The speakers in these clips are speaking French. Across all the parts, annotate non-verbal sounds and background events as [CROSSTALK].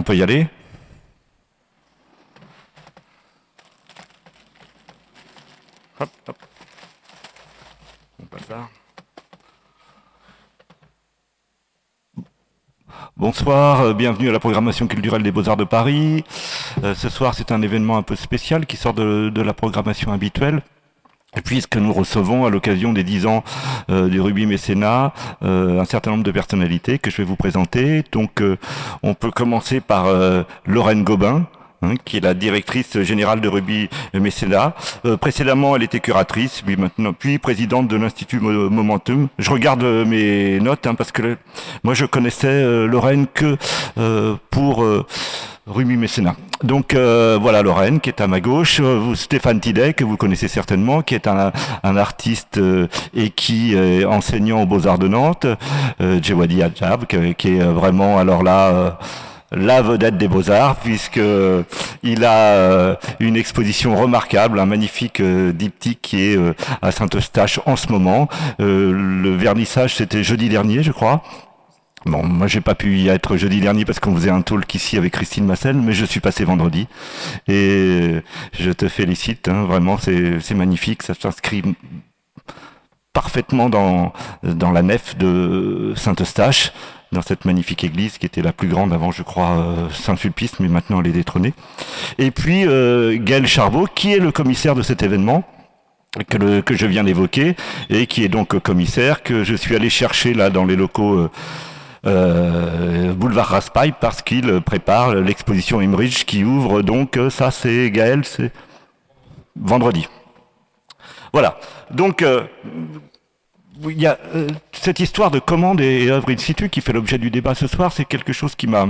On peut y aller. Bonsoir, euh, bienvenue à la programmation culturelle des Beaux-Arts de Paris. Euh, ce soir, c'est un événement un peu spécial qui sort de la programmation habituelle. Puisque nous recevons à l'occasion des 10 ans euh, du rugby mécénat euh, un certain nombre de personnalités que je vais vous présenter. Donc euh, on peut commencer par euh, Lorraine Gobin, hein, qui est la directrice générale de rugby mécénat. Euh, précédemment, elle était curatrice, puis maintenant, puis présidente de l'Institut Mo- Momentum. Je regarde euh, mes notes hein, parce que moi je connaissais Lorraine que pour rugby mécénat. Donc euh, voilà Lorraine qui est à ma gauche, Euh, Stéphane Tidet que vous connaissez certainement, qui est un, artiste euh, et qui est enseignant aux Beaux-Arts de Nantes, euh, Djewadi Adjab qui, qui est vraiment alors là la vedette des Beaux-Arts puisque il a une exposition remarquable, un magnifique diptyque qui est à Saint-Eustache en ce moment. Le vernissage c'était jeudi dernier je crois. Bon, moi j'ai pas pu y être jeudi dernier parce qu'on faisait un talk ici avec Christine Massel, mais je suis passé vendredi et je te félicite, hein, vraiment c'est magnifique, ça s'inscrit parfaitement dans la nef de Saint-Eustache, dans cette magnifique église qui était la plus grande avant, je crois, euh, Saint-Sulpice, mais maintenant elle est détrônée. Et puis euh, Gaël Charbot, qui est le commissaire de cet événement que je viens d'évoquer et qui est donc commissaire que je suis allé chercher là dans les locaux euh, euh, boulevard Raspail parce qu'il prépare l'exposition Imridge qui ouvre donc euh, ça c'est Gaël c'est vendredi. Voilà. Donc euh, il y a euh, cette histoire de commande et, et œuvre in situ qui fait l'objet du débat ce soir c'est quelque chose qui m'a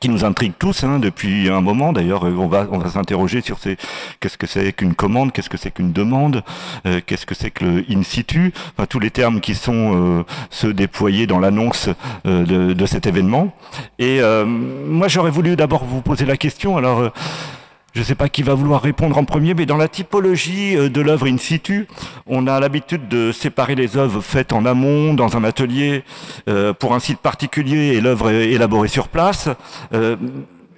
qui nous intrigue tous hein, depuis un moment. D'ailleurs, euh, on va on va s'interroger sur ces qu'est-ce que c'est qu'une commande, qu'est-ce que c'est qu'une demande, euh, qu'est-ce que c'est que le in situ, enfin, tous les termes qui sont euh, ceux déployés dans l'annonce euh, de, de cet événement. Et euh, moi, j'aurais voulu d'abord vous poser la question. Alors. Je ne sais pas qui va vouloir répondre en premier, mais dans la typologie euh, de l'œuvre in situ, on a l'habitude de séparer les œuvres faites en amont, dans un atelier, euh, pour un site particulier, et l'œuvre est élaborée sur place. Euh,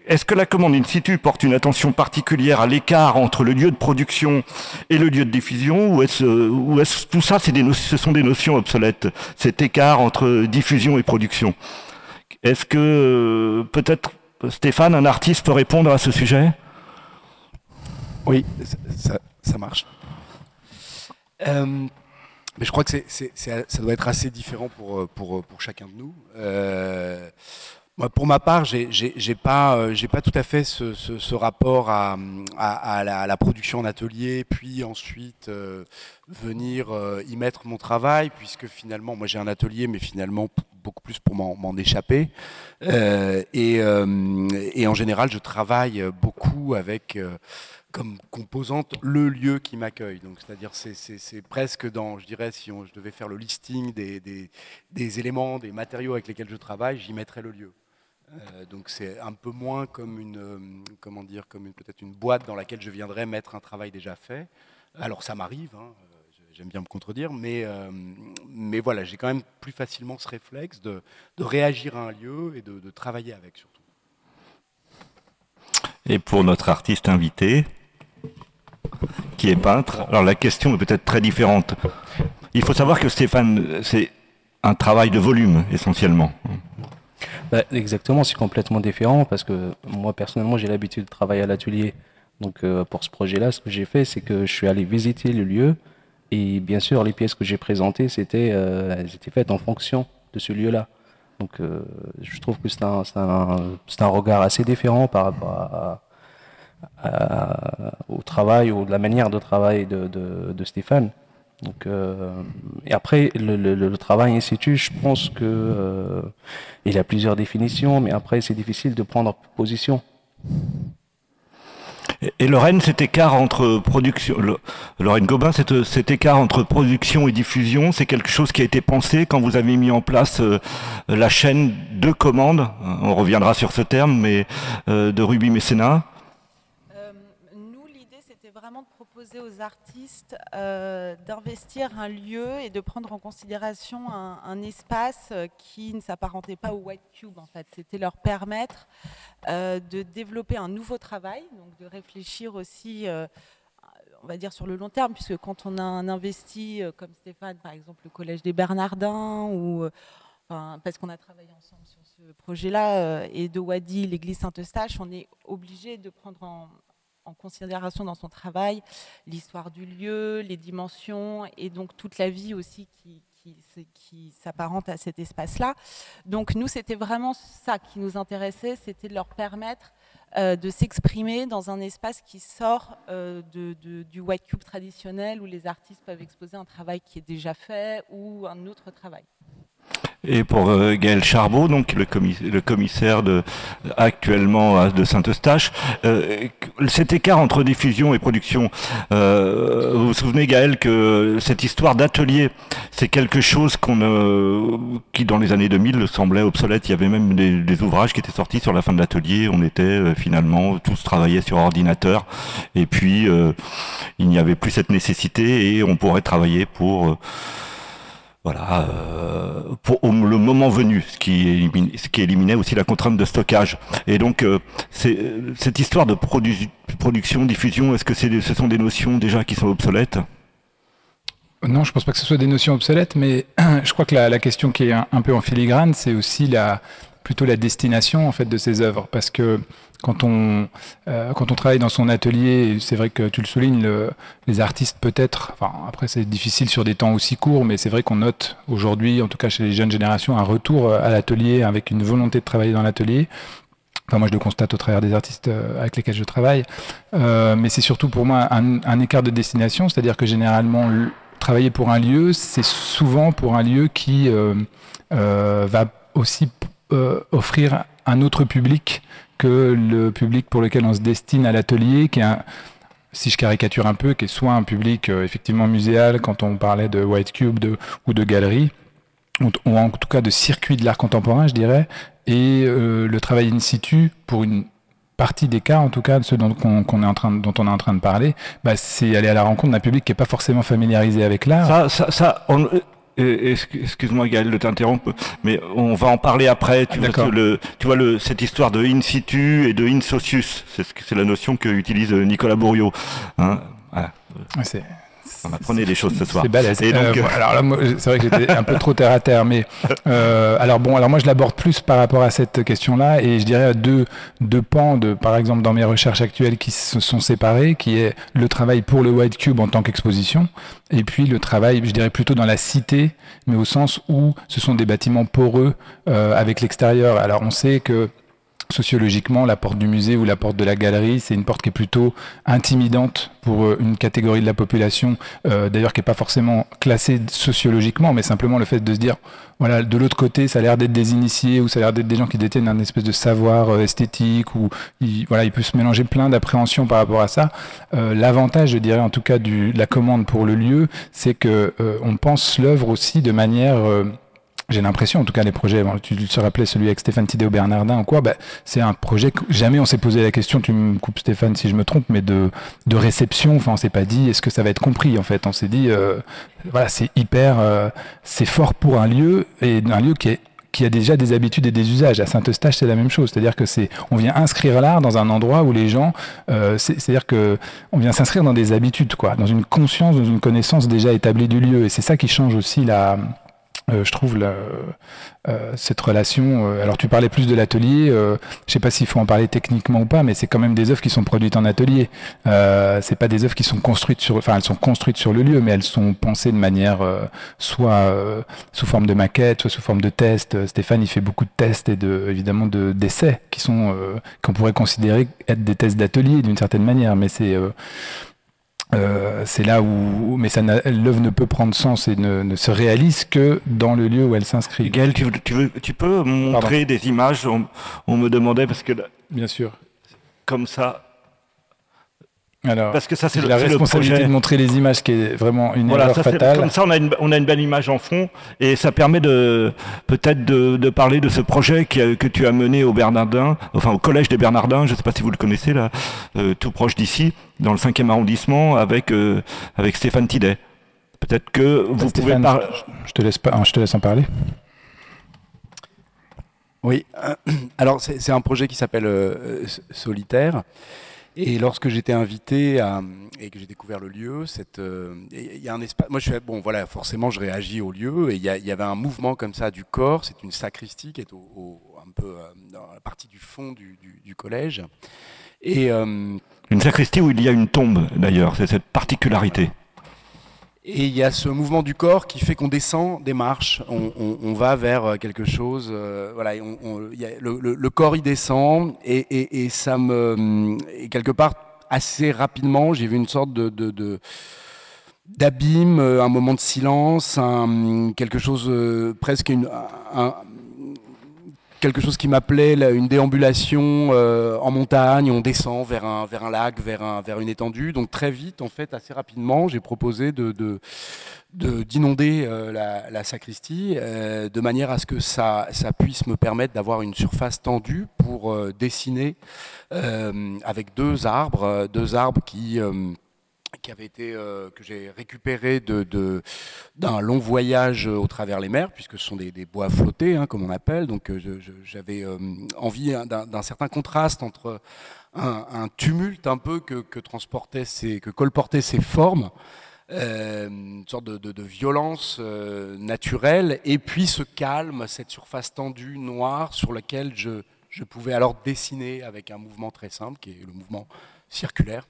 est-ce que la commande in situ porte une attention particulière à l'écart entre le lieu de production et le lieu de diffusion, ou est-ce, ou est-ce tout ça, des ce sont des notions obsolètes, cet écart entre diffusion et production? Est-ce que peut-être Stéphane, un artiste, peut répondre à ce sujet? Oui, ça, marche. Euh, mais je crois que ça doit être assez différent pour, chacun de nous. Euh, moi, pour ma part, j'ai, j'ai, j'ai pas, euh, tout à fait ce, rapport à, la, production en atelier, puis ensuite venir y mettre mon travail, puisque finalement, moi j'ai un atelier, mais finalement beaucoup plus pour m'en, échapper. Et, en général, je travaille beaucoup avec comme composante le lieu qui m'accueille. Donc, c'est-à-dire, c'est, presque dans, je dirais, si je devais faire le listing des, éléments, des matériaux avec lesquels je travaille, j'y mettrais le lieu. Euh, donc, c'est un peu moins comme une, euh, comment dire, comme peut-être une boîte dans laquelle je viendrais mettre un travail déjà fait. Alors, ça m'arrive. hein, J'aime bien me contredire, mais, euh, mais voilà, j'ai quand même plus facilement ce réflexe de, réagir à un lieu et de travailler avec surtout. Et pour notre artiste invité, qui est peintre, alors la question est peut-être très différente. Il faut savoir que Stéphane, c'est un travail de volume essentiellement. Bah, exactement, c'est complètement différent parce que moi personnellement j'ai l'habitude de travailler à l'atelier. Donc euh, pour ce projet-là, ce que j'ai fait, c'est que je suis allé visiter le lieu et bien sûr les pièces que j'ai présentées, c'était, euh, elles étaient faites en fonction de ce lieu-là. Donc euh, je trouve que c'est un, un, un regard assez différent par rapport à, à- au travail ou de la manière de travail de, de, Stéphane. Donc, euh, et après, le, le, le travail in situ, je pense que euh, il a plusieurs définitions, mais après, c'est difficile de prendre position. Et, Lorraine, cet écart entre production, Lorraine Gobin, cet, cet écart entre production et diffusion, c'est quelque chose qui a été pensé quand vous avez mis en place euh, la chaîne de commandes. On reviendra sur ce terme, mais euh, de Ruby Mécénat. Euh, nous, l'idée, c'était vraiment de proposer proposé aux euh, d'investir un lieu et de prendre en considération un, espace qui ne s'apparentait pas au White Cube en fait. C'était leur permettre euh, de développer un nouveau travail, donc de réfléchir aussi, euh, on va dire sur le long terme, puisque quand on a investi comme Stéphane, par exemple le Collège des Bernardins, ou parce qu'on a travaillé ensemble sur ce projet-là, et de Wadi, l'église Saint-Eustache, on est obligé de prendre en, en considération dans son travail l'histoire du lieu, les dimensions et donc toute la vie aussi qui, s'apparente à cet espace-là. Donc nous, c'était vraiment ça qui nous intéressait, c'était de leur permettre euh, de s'exprimer dans un espace qui sort euh, du White Cube traditionnel où les artistes peuvent exposer un travail qui est déjà fait ou un autre travail et pour euh, Gaël Charbot, donc le, commissaire de, actuellement de Saint-Eustache. Euh, cet écart entre diffusion et production, euh, vous vous souvenez Gaël que cette histoire d'atelier, c'est quelque chose qui dans les années 2000 semblait obsolète. Il y avait même des, ouvrages qui étaient sortis sur la fin de l'atelier. On était finalement tous travaillaient sur ordinateur et puis il n'y avait plus cette nécessité et on pourrait travailler pour voilà, euh, pour le moment venu, ce qui, éliminait, aussi la contrainte de stockage. Et donc, euh, cette histoire de production, diffusion, est-ce que ce sont des notions déjà qui sont obsolètes? Non, je pense pas que ce soit des notions obsolètes, mais [CLEARS THROAT] je crois que la, question qui est un, peu en filigrane, c'est aussi la, plutôt la destination en fait de ces œuvres, parce que quand on, euh, quand on travaille dans son atelier, c'est vrai que tu le soulignes, les artistes peut-être, enfin après c'est difficile sur des temps aussi courts, mais c'est vrai qu'on note aujourd'hui, en tout cas chez les jeunes générations, un retour à l'atelier avec une volonté de travailler dans l'atelier. Enfin, moi, je le constate au travers des artistes euh, avec lesquels je travaille. Euh, mais c'est surtout pour moi un, écart de destination, c'est-à-dire que généralement, travailler pour un lieu, c'est souvent pour un lieu qui euh, euh va aussi offrir un autre public que le public pour lequel on se destine à l'atelier, qui est si je caricature un peu, qui est soit un public euh, effectivement muséal, quand on parlait de White Cube ou de galerie, ou, en tout cas de circuit de l'art contemporain, je dirais, et euh, le travail in situ, pour une partie des cas, en tout cas, de ceux dont, on, est en train, dont on est en train de parler, bah, c'est aller à la rencontre d'un public qui n'est pas forcément familiarisé avec l'art. Excuse-moi Gaël de t'interrompre, mais on va en parler après. Tu, vois, le, tu vois le, cette histoire de in situ et de in socius, c'est la notion que utilise Nicolas Bourriot. Hein voilà. C'est on apprenait des choses ce soir. C'est balèze. Et donc, euh, alors là, c'est vrai que j'étais un peu trop terre à terre, mais euh, alors bon, alors moi je l'aborde plus par rapport à cette question-là, et je dirais deux deux pans de, par exemple, dans mes recherches actuelles qui se sont séparés, qui est le travail pour le White Cube en tant qu'exposition, et puis le travail, je dirais plutôt dans la cité, mais au sens où ce sont des bâtiments poreux euh, avec l'extérieur. Alors on sait que sociologiquement, la porte du musée ou la porte de la galerie, c'est une porte qui est plutôt intimidante pour euh, une catégorie de la population, euh, d'ailleurs qui n'est pas forcément classée sociologiquement, mais simplement le fait de se dire, voilà, de l'autre côté, ça a l'air d'être des initiés ou ça a l'air d'être des gens qui détiennent un espèce de savoir euh, esthétique ou il, voilà, il peut se mélanger plein d'appréhensions par rapport à ça. L'avantage, je dirais en tout cas, du, de la commande pour le lieu, c'est que on pense l'œuvre aussi de manière j'ai l'impression, en tout cas, les projets, tu te rappelais celui avec Stéphane Tidéo Bernardin ou quoi, bah, c'est un projet que jamais on s'est posé la question, tu me coupes Stéphane si je me trompe, mais de, de réception, enfin on s'est pas dit est-ce que ça va être compris en fait, on s'est dit euh, voilà c'est hyper, euh, c'est fort pour un lieu et un lieu qui est qui a déjà des habitudes et des usages. À Saint-Eustache, c'est la même chose. C'est-à-dire que c'est, on vient inscrire l'art dans un endroit où les gens, euh, c'est-à-dire que on vient s'inscrire dans des habitudes, quoi, dans une conscience, dans une connaissance déjà établie du lieu. Et c'est ça qui change aussi la, euh, je trouve la, euh, cette relation. Euh, alors tu parlais plus de l'atelier. je sais pas s'il faut en parler techniquement ou pas, mais c'est quand même des œuvres qui sont produites en atelier. c'est pas des œuvres qui sont construites sur, enfin elles sont construites sur le lieu, mais elles sont pensées de manière soit sous forme de maquette, soit sous forme de test. Stéphane il fait beaucoup de tests et de évidemment de d'essais qui sont qu'on pourrait considérer être des tests d'atelier d'une certaine manière, mais c'est euh, c'est là où, mais ça l'œuvre ne peut prendre sens et ne, se réalise que dans le lieu où elle s'inscrit. Gaël, tu, veux, tu peux montrer des images? On, me demandait parce que bien sûr, comme ça, Alors, Parce que ça, c'est la le responsabilité projet. de montrer les images qui est vraiment une Voilà, erreur ça, fatale. comme ça, on a, une, on a une belle image en fond et ça permet de peut-être de, de parler de ce projet qui que tu as mené au Bernardin, enfin au collège des Bernardins. Je ne sais pas si vous le connaissez là, euh, tout proche d'ici, dans le 5e arrondissement, avec euh, avec Stéphane Tidet. Peut-être que vous pouvez parler. Je te laisse pas, je te laisse en parler. Oui, [CLEARS THROAT] alors c'est c'est un projet qui s'appelle euh, Solitaire. Et lorsque j'étais invité à- et que j'ai découvert le lieu, cette, euh, il y a un espace. Moi, je suis bon, voilà, forcément, je réagis au lieu. Et il y, avait un mouvement comme ça du corps. C'est une sacristie qui est au, au- un peu euh, dans la partie du fond du, du- du collège. Et euh, Une sacristie où il y a une tombe d'ailleurs. C'est cette particularité. Et il y a ce mouvement du corps qui fait qu'on descend des marches, on, va vers euh, quelque chose. euh, voilà, y le, corps il descend et, ça me quelque part assez rapidement j'ai vu une sorte de, d'abîme, euh, un moment de silence, quelque chose presque une, un- quelque chose qui m'appelait une déambulation euh, en montagne, on descend vers un, vers lac, vers, un, vers une étendue. Donc très vite, en fait, assez rapidement, j'ai proposé de, de, de- d'inonder euh, la, sacristie euh, de manière à ce que ça, ça puisse me permettre d'avoir une surface tendue pour dessiner avec deux arbres, deux arbres qui... euh, qui avait été euh, que j'ai récupéré de, d'un long voyage au travers les mers, puisque ce sont des, bois flottés, hein, comme on appelle. Donc euh, j'avais euh, envie hein, d'un, certain contraste entre un, tumulte un peu que, que que colportaient ces formes, euh, une sorte de, violence euh, naturelle, et puis ce calme, cette surface tendue noire sur laquelle je, je pouvais alors dessiner avec un mouvement très simple, qui est le mouvement circulaire.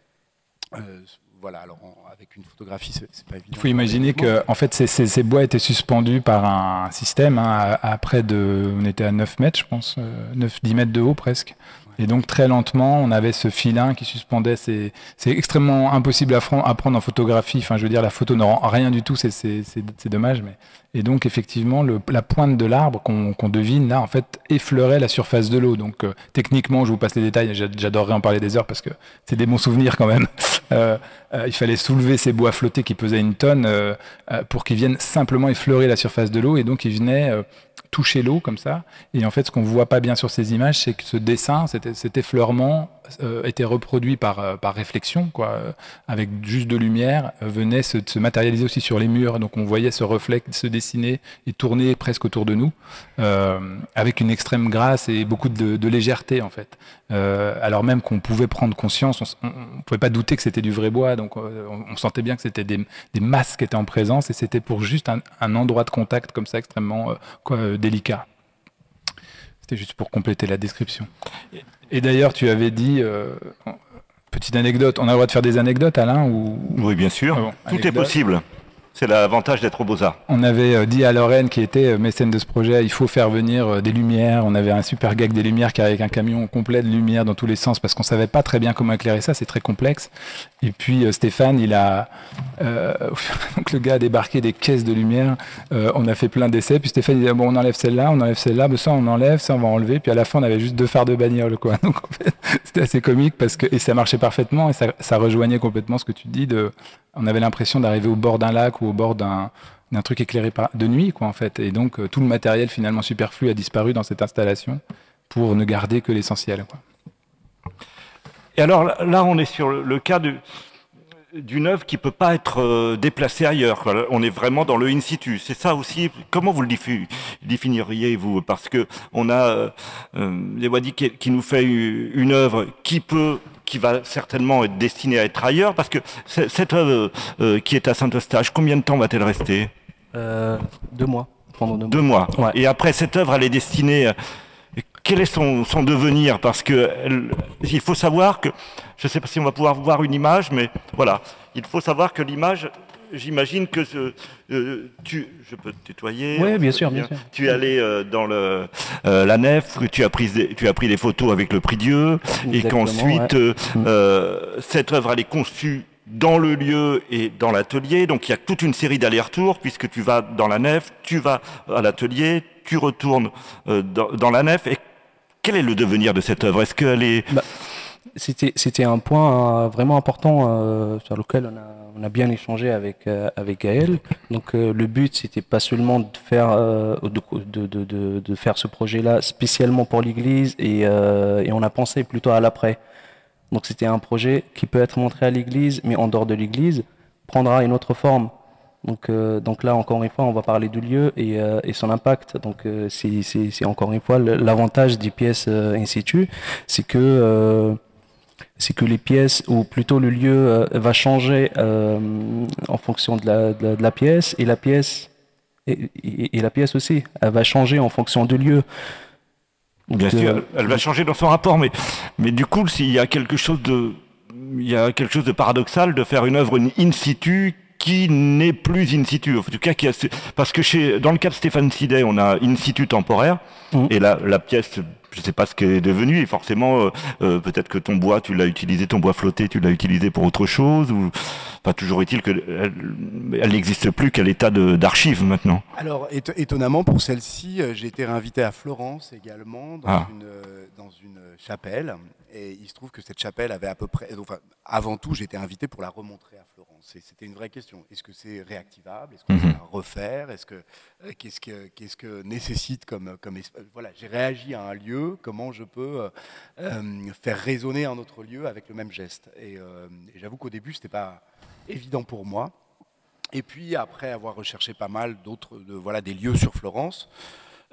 Euh, voilà, alors en- avec une photographie, c'est pas évident. Il faut imaginer que en fait, ces, bois étaient suspendus par un système hein, à, à près de. On était à 9 mètres, je pense, 9-10 mètres de haut presque. Et donc très lentement, on avait ce filin qui suspendait. ces- C'est extrêmement impossible à, prendre en photographie. Enfin, je veux dire, la photo ne rend rien du tout. C'est dommage. Mais... Et donc effectivement, la pointe de l'arbre qu'on devine là, en fait, effleurait la surface de l'eau. Donc euh, techniquement, je vous passe les détails. j'a- J'adorerais en parler des heures parce que c'est des bons souvenirs quand même. [LAUGHS] Euh, euh, il fallait soulever ces bois flottés qui pesaient une tonne pour qu'ils viennent simplement effleurer la surface de l'eau et donc ils venaient toucher l'eau comme ça. Et en fait, ce qu'on voit pas bien sur ces images, c'est que ce dessin, cet, cet effleurement euh, était reproduit par, euh, par réflexion, quoi, euh, avec juste de lumière, euh, venait se, se matérialiser aussi sur les murs. Donc on voyait ce reflet se dessiner et tourner presque autour de nous, euh, avec une extrême grâce et beaucoup de, de légèreté en fait. Euh, alors même qu'on pouvait prendre conscience, on, on pouvait pas douter que c'était du vrai bois, donc euh, on, on sentait bien que c'était des, des masses qui étaient en présence et c'était pour juste un, un endroit de contact comme ça extrêmement euh, quoi, délicat. C'était juste pour compléter la description. Et d'ailleurs, tu avais dit, petite anecdote, on a le droit de faire des anecdotes, Alain ou... Oui, bien sûr. Ah bon, Tout est possible. C'est l'avantage d'être au Beaux-Arts. On avait euh, dit à Lorraine, qui était euh, mécène de ce projet, il faut faire venir euh, des lumières. On avait un super gag des lumières qui avec un camion complet de lumière dans tous les sens parce qu'on savait pas très bien comment éclairer ça, c'est très complexe. Et puis Stéphane, il a [LAUGHS] donc le gars a débarqué des caisses de lumière. On a fait plein d'essais. Puis Stéphane il dit ah, bon, on enlève celle-là, on enlève celle-là, mais ça on enlève, ça on va enlever. Puis à la fin, on avait juste deux phares de bagnole, quoi. [LAUGHS] Donc en fait, c'était assez comique parce que et ça marchait parfaitement et ça, rejoignait complètement ce que tu dis. On avait l'impression d'arriver au bord d'un lac ou au bord d'un truc éclairé de nuit, quoi, en fait. Et donc, euh, tout le matériel finalement superflu a disparu dans cette installation pour ne garder que l'essentiel. Et alors là- là, on est sur le, le cas de- d'une œuvre qui peut pas être euh, déplacée ailleurs. On est vraiment dans le in situ. C'est ça aussi. Comment vous le diffu- définiriez vous Parce que on a euh, euh, les Wadi qui, qui nous fait une œuvre qui peut qui va certainement être destinée à être ailleurs, parce que cette œuvre qui est à Saint-Eustache, combien de temps va-t-elle rester? Euh, deux mois. Pendant deux mois. Deux mois. Ouais. Et après, cette œuvre, elle est destinée. Quel est son, son devenir Parce que elle- il faut savoir que, je ne sais pas si on va pouvoir voir une image, mais voilà, il faut savoir que l'image, j'imagine que ce- euh, tu, je peux te tutoyer. Oui, bien peut sûr, bien sûr. Tu es allé euh, dans le, euh, la nef, que tu as pris des, tu as pris des photos avec le prix Dieu, et qu'ensuite ouais. euh, euh, cette œuvre elle est conçue dans le lieu et dans l'atelier. Donc il y a toute une série d'allers-retours puisque tu vas dans la nef, tu vas à l'atelier, tu retournes euh, dans, dans la nef. Et quel est le devenir de cette œuvre? Est-ce qu'elle est Bah, C'était un point vraiment important sur lequel on a, on a, bien échangé avec, avec Gaël. Donc le but, c'était pas seulement de, faire ce projet-là spécialement pour l'Église, et, et on a pensé plutôt à l'après. Donc c'était un projet qui peut être montré à l'Église, mais en dehors de l'Église, prendra une autre forme. Donc, euh, donc là, encore une fois, on va parler du lieu et, euh, et son impact. Donc euh, c'est encore une fois l'avantage des pièces in situ, c'est que c'est que les pièces, ou plutôt le lieu, va changer en fonction de la, de la, pièce, et la pièce, et, et, la pièce aussi, elle va changer en fonction du lieu. Bien sûr, elle va changer dans son rapport, mais, mais du coup, s'il y a quelque chose de, il y a quelque chose de paradoxal de faire une œuvre in situ qui n'est plus in situ. En tout cas, qui a, parce que chez, dans le cas de Stéphane Sidet, on a in situ temporaire, mmh. et la, la pièce je sais pas ce qu'elle est devenu et forcément euh, euh, peut-être que ton bois tu l'as utilisé ton bois flotté tu l'as utilisé pour autre chose ou pas toujours est-il que elle n'existe plus qu'à l'état d'archive maintenant? Alors étonnamment pour celle-ci euh, j'ai été réinvité à Florence également dans, ah. une, dans une chapelle et il se trouve que cette chapelle avait à peu près enfin avant tout j'ai été invité pour la remontrer à Florence c'était une vraie question. Est-ce que c'est réactivable? Est-ce qu'on peut refaire? Est-ce que qu'est-ce que qu'est-ce que nécessite comme comme voilà j'ai réagi à un lieu comment je peux euh, euh, faire résonner un autre lieu avec le même geste. Et, euh, j'avoue qu'au début, ce n'était pas évident pour moi. Et puis, après avoir recherché pas mal d'autres, voilà, des lieux sur Florence,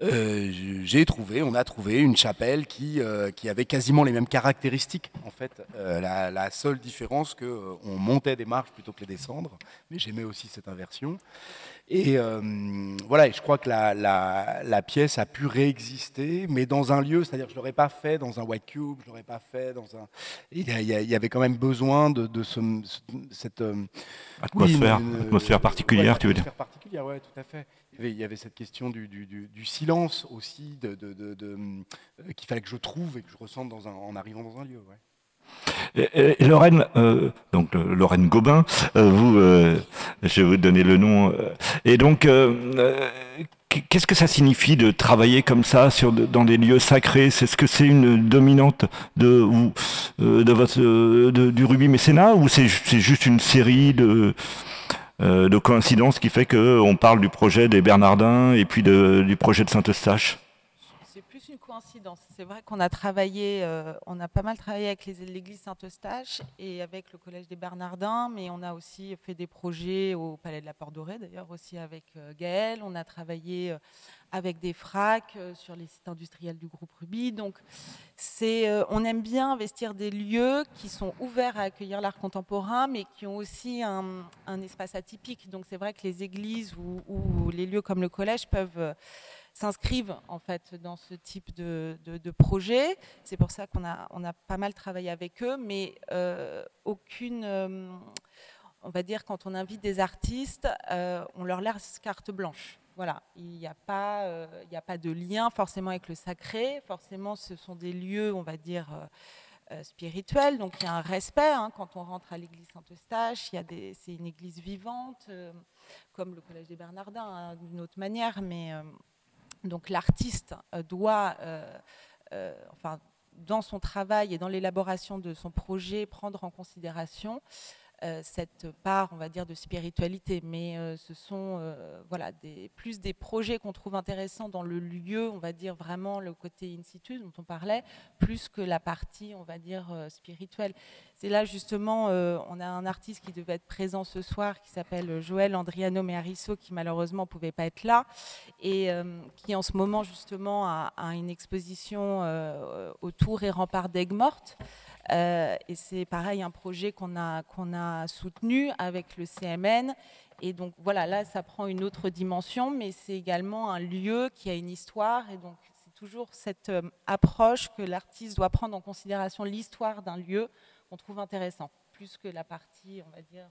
j'ai trouvé, on a trouvé une chapelle qui, qui avait quasiment les mêmes caractéristiques. En fait, la, la, seule différence que on montait des marches plutôt que les descendre, mais j'aimais aussi cette inversion. Et euh, voilà, et je crois que la, la, la, pièce a pu réexister, mais dans un lieu, c'est-à-dire que je ne l'aurais pas fait dans un white cube, je l'aurais pas fait dans un. Il y, y, avait quand même besoin de, de ce, cette euh, atmosphère, oui, une, atmosphère particulière, ouais, tu veux dire Atmosphère particulière, ouais, tout à fait. Il y avait, cette question du, silence aussi, euh, qu'il fallait que je trouve et que je ressente en arrivant dans un lieu. Lorraine, euh, donc euh, Gobin, euh, vous, je vais vous donner le nom. Et donc, qu'est-ce que ça signifie de travailler comme ça dans des lieux sacrés? C'est ce que c'est une dominante de, du rugby mécénat ou c'est juste une série de de coïncidences qui fait que on parle du projet des Bernardins et puis de, du projet de Saint-Eustache c'est vrai qu'on a travaillé, euh, on a pas mal travaillé avec l'église Saint-Eustache et avec le collège des Bernardins, mais on a aussi fait des projets au Palais de la Porte Dorée, d'ailleurs aussi avec euh, Gaël. On a travaillé euh, avec des fracs sur les sites industriels du groupe Ruby. Donc, c'est, on aime bien investir des lieux qui sont ouverts à accueillir l'art contemporain, mais qui ont aussi un, espace atypique. Donc, c'est vrai que les églises ou les lieux comme le collège peuvent s'inscrivent en fait dans ce type de, de, projet. C'est pour ça qu'on a, on a pas mal travaillé avec eux, mais euh, aucune, euh, on va dire, quand on invite des artistes, euh, on leur laisse carte blanche. Voilà, il n'y a, pas, a pas de lien forcément avec le sacré. Forcément, ce sont des lieux, on va dire, spirituels. Donc il y a un respect hein, quand on rentre à l'église Saint-Eustache. C'est une église vivante, comme le Collège des Bernardins, hein, d'une autre manière, mais donc l'artiste euh, doit, euh, euh, enfin, dans son travail et dans l'élaboration de son projet, prendre en considération cette part, on va dire, de spiritualité. Mais ce sont voilà, des, plus des projets qu'on trouve intéressants dans le lieu, on va dire vraiment le côté in situ dont on parlait, plus que la partie, on va dire, spirituelle. C'est là justement, euh, on a un artiste qui devait être présent ce soir, qui s'appelle Joël Andriano Mearisso, qui malheureusement ne pouvait pas être là, et euh, qui en ce moment justement a, une exposition euh, autour et rempart d'Aigues Mortes. Et c'est pareil, un projet qu'on a, qu'on a soutenu avec le CMN. Et donc voilà, là, ça prend une autre dimension, mais c'est également un lieu qui a une histoire. Et donc, c'est toujours cette approche que l'artiste doit prendre en considération l'histoire d'un lieu on trouve intéressant, plus que la partie, on va dire,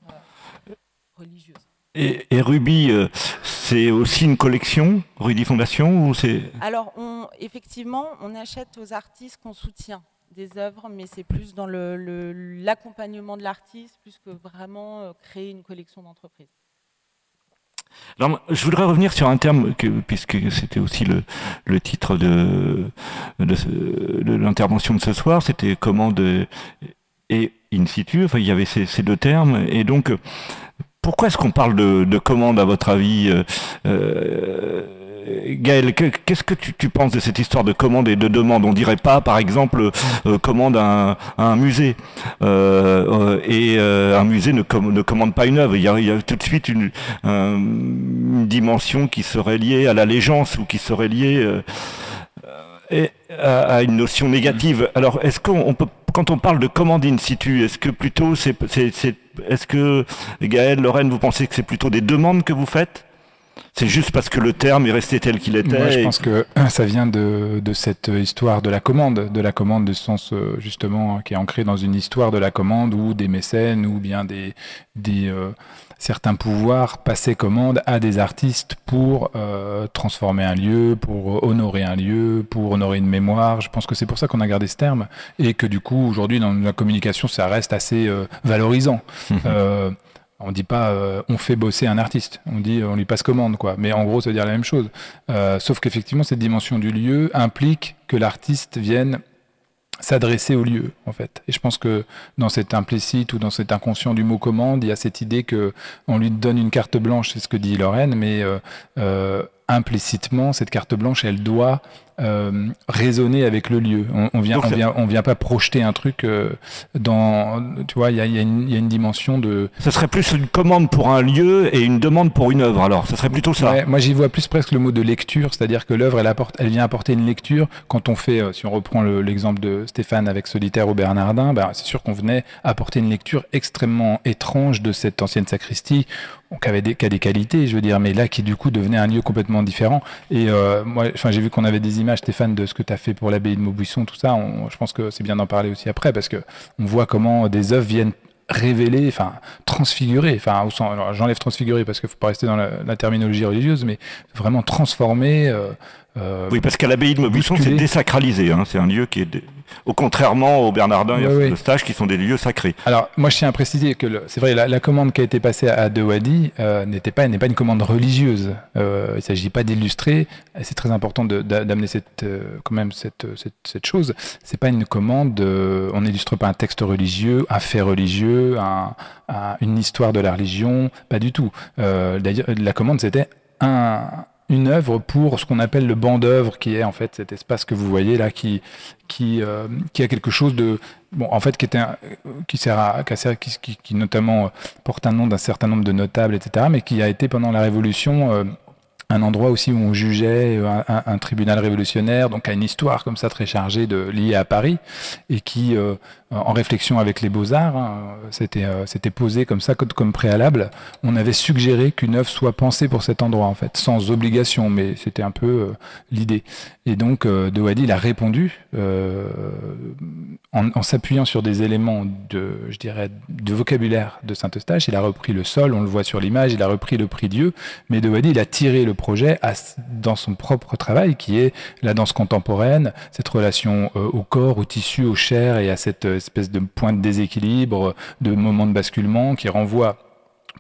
euh, religieuse. Et, Ruby, euh, c'est aussi une collection, Ruby Fondation ou c'est Alors, on, effectivement, on achète aux artistes qu'on soutient des œuvres, mais c'est plus dans l'accompagnement de l'artiste, plus que vraiment euh, créer une collection d'entreprise. Alors, je voudrais revenir sur un terme, que, puisque c'était aussi le, titre de, l'intervention de ce soir, c'était commande et in situ, enfin, il y avait ces, deux termes, et donc, pourquoi est-ce qu'on parle de, de, commande, à votre avis euh, euh Gaël, qu'est-ce que tu, penses de cette histoire de commande et de demande? On dirait pas, par exemple, euh, commande à un, musée. Euh, et un musée ne, ne, commande pas une œuvre. Il y a, tout de suite une, dimension qui serait liée à l'allégeance ou qui serait liée à, une notion négative. Alors, est-ce qu'on peut, quand on parle de commande in situ, est-ce que plutôt c'est, est-ce que Gaël, Lorraine, vous pensez que c'est plutôt des demandes que vous faites? C'est juste parce que le terme est resté tel qu'il était. Moi, je pense que ça vient de, de, cette histoire de la commande, de la commande de sens euh, justement qui est ancrée dans une histoire de la commande ou des mécènes ou bien des, des euh, certains pouvoirs passaient commande à des artistes pour euh, transformer un lieu, pour honorer un lieu, pour honorer une mémoire. Je pense que c'est pour ça qu'on a gardé ce terme et que du coup aujourd'hui dans la communication ça reste assez euh, valorisant. Euh, on dit pas on fait bosser un artiste, on dit on lui passe commande quoi. Mais en gros ça veut dire la même chose. sauf qu'effectivement cette dimension du lieu implique que l'artiste vienne s'adresser au lieu en fait et je pense que dans cet implicite ou dans cet inconscient du mot commande il y a cette idée que on lui donne une carte blanche c'est ce que dit Lorraine mais euh, euh, implicitement cette carte blanche elle doit euh, raisonner avec le lieu. On, on vient, on vient, on vient pas projeter un truc euh, dans, tu vois, il y a, y, a y a, une dimension de. Ce serait plus une commande pour un lieu et une demande pour une œuvre. Alors, ce serait plutôt ça. Ouais, moi, j'y vois plus presque le mot de lecture, c'est-à-dire que l'œuvre, elle apporte, elle vient apporter une lecture. Quand on fait, euh, si on reprend l'exemple de Stéphane avec Solitaire ou Bernardin, ben, c'est sûr qu'on venait apporter une lecture extrêmement étrange de cette ancienne sacristie qui avait des, qualités, je veux dire, mais là qui du coup devenait un lieu complètement différent. Et euh, moi, j'ai vu qu'on avait des images, Stéphane, de ce que tu as fait pour l'abbaye de Maubuisson, tout ça. Je pense que c'est bien d'en parler aussi après parce que on voit comment des œuvres viennent révéler, enfin transfigurer, enfin j'enlève transfigurer parce qu'il faut pas rester dans la, la, terminologie religieuse, mais vraiment transformer. Euh, euh, oui, parce qu'à l'abbaye de Maubuisson, c'est désacralisé. Hein. C'est un lieu qui est, au contrairement au Bernardin et au Stage, qui sont des lieux sacrés. Alors, moi, je tiens à préciser que c'est vrai, la, la, commande qui a été passée à De Wadi euh, n'était pas, n'est pas une commande religieuse. Euh, il ne s'agit pas d'illustrer. C'est très important d'amener cette, quand même cette, cette, cette chose. C'est pas une commande. on n'illustre pas un texte religieux, un fait religieux, un, un, une histoire de la religion. Pas du tout. D'ailleurs, la commande, c'était un une œuvre pour ce qu'on appelle le banc d'œuvre, qui est en fait cet espace que vous voyez là, qui qui euh, qui a quelque chose de bon, en fait, qui était qui sert à qui, qui, qui, notamment porte un nom d'un certain nombre de notables, etc., mais qui a été pendant la Révolution euh, un endroit aussi où on jugeait un, un, un, tribunal révolutionnaire, donc à une histoire comme ça très chargée de liée à Paris et qui euh, en réflexion avec les beaux-arts, hein, c'était euh, c'était posé comme ça comme préalable. On avait suggéré qu'une œuvre soit pensée pour cet endroit en fait, sans obligation, mais c'était un peu euh, l'idée. Et donc euh, il a répondu euh, en, s'appuyant sur des éléments de, je dirais, de vocabulaire de Saint-Eustache. Il a repris le sol, on le voit sur l'image, il a repris le prix Dieu, mais De Wadi il a tiré le projet dans son propre travail, qui est la danse contemporaine, cette relation au corps, au tissu, au chair et à cette espèce de point de déséquilibre, de moment de basculement qui renvoie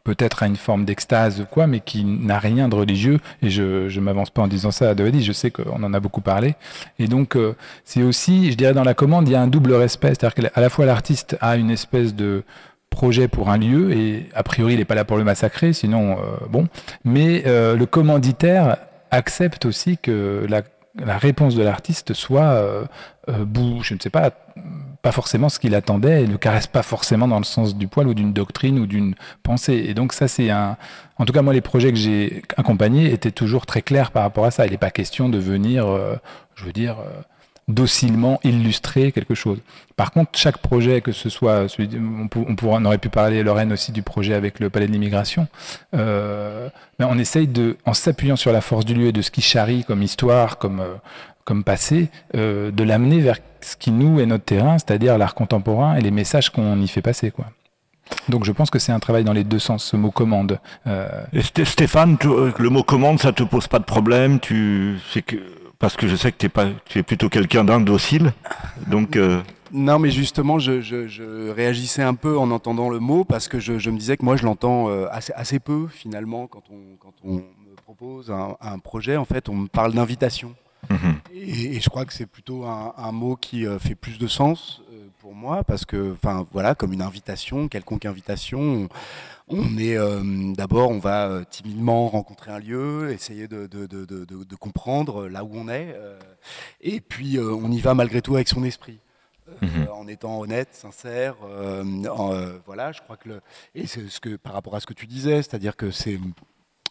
peut-être à une forme d'extase quoi, mais qui n'a rien de religieux. Et je je m'avance pas en disant ça à Dewadi, je sais qu'on en a beaucoup parlé. Et donc euh, c'est aussi, je dirais, dans la commande, il y a un double respect, c'est-à-dire qu'à la fois l'artiste a une espèce de projet pour un lieu et a priori il n'est pas là pour le massacrer, sinon euh, bon. Mais euh, le commanditaire accepte aussi que la réponse de l'artiste soit bout, je ne sais pas, pas forcément ce qu'il attendait et ne caresse pas forcément dans le sens du poil ou d'une doctrine ou d'une pensée. Et donc ça, c'est un... En tout cas, moi, les projets que j'ai accompagnés étaient toujours très clairs par rapport à ça. Il n'est pas question de venir, euh, je veux dire... Euh, docilement illustrer quelque chose. Par contre, chaque projet, que ce soit celui, on, pourra, on aurait pu parler Lorraine aussi du projet avec le Palais de l'Immigration, euh, mais on essaye de, en s'appuyant sur la force du lieu et de ce qui charrie comme histoire, comme euh, comme passé, euh, de l'amener vers ce qui nous est notre terrain, c'est-à-dire l'art contemporain et les messages qu'on y fait passer, quoi. Donc je pense que c'est un travail dans les deux sens, ce mot commande. Euh... Et Stéphane, tu, euh, le mot commande, ça te pose pas de problème? Tu, c'est que parce que je sais que pas, tu es plutôt quelqu'un d'indocile, donc. Euh... Non, mais justement, je, réagissais un peu en entendant le mot parce que je, me disais que moi, je l'entends assez, assez, peu finalement quand on, quand on me propose un, projet. En fait, on me parle d'invitation. Et, je crois que c'est plutôt un, mot qui euh, fait plus de sens euh, pour moi parce que, enfin, voilà, comme une invitation, quelconque invitation. On, est d'abord, on va timidement rencontrer un lieu, essayer de, de, de, de, comprendre là où on est, et puis on y va malgré tout avec son esprit. Mhm. en étant honnête, sincère. voilà, je crois que le, et c'est ce que par rapport à ce que tu disais, c'est-à-dire que c'est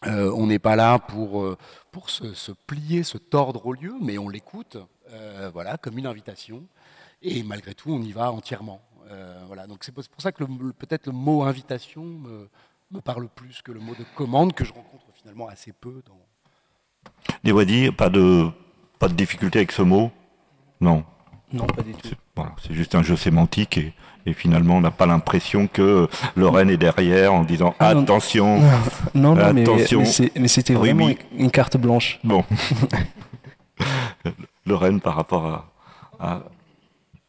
euh, on n'est pas là pour, euh, pour se, plier, se tordre au lieu, mais on l'écoute euh, voilà, comme une invitation. Et malgré tout, on y va entièrement. voilà. Donc c'est pour ça que peut-être le mot invitation me, me, parle plus que le mot de commande que je rencontre finalement assez peu dans. Des pas de, pas de difficulté avec ce mot? Non. Non, pas du tout. C'est juste un jeu sémantique et, finalement on n'a pas l'impression que Lorraine est derrière en disant ah, attention. Non, non, attention. mais, c'était vraiment une carte blanche. Bon. [LAUGHS] Lorraine par rapport à,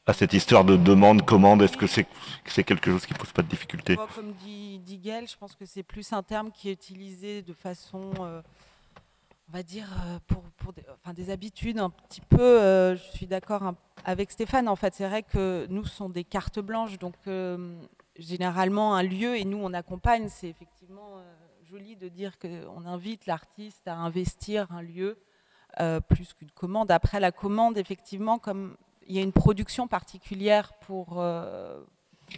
à, cette histoire de demande, commande, est-ce que c'est c'est quelque chose qui pose pas de difficulté? Comme dit, dit je pense que c'est plus un terme qui est utilisé de façon euh, on va dire, euh, pour, des, habitudes un petit peu, euh, je suis d'accord avec Stéphane, en fait, c'est vrai que nous, sont des cartes blanches, donc euh, généralement un lieu, et nous, on accompagne, c'est effectivement joli de dire qu'on invite l'artiste à investir un lieu plus qu'une commande. Après, la commande, effectivement, comme il y a une production particulière pour,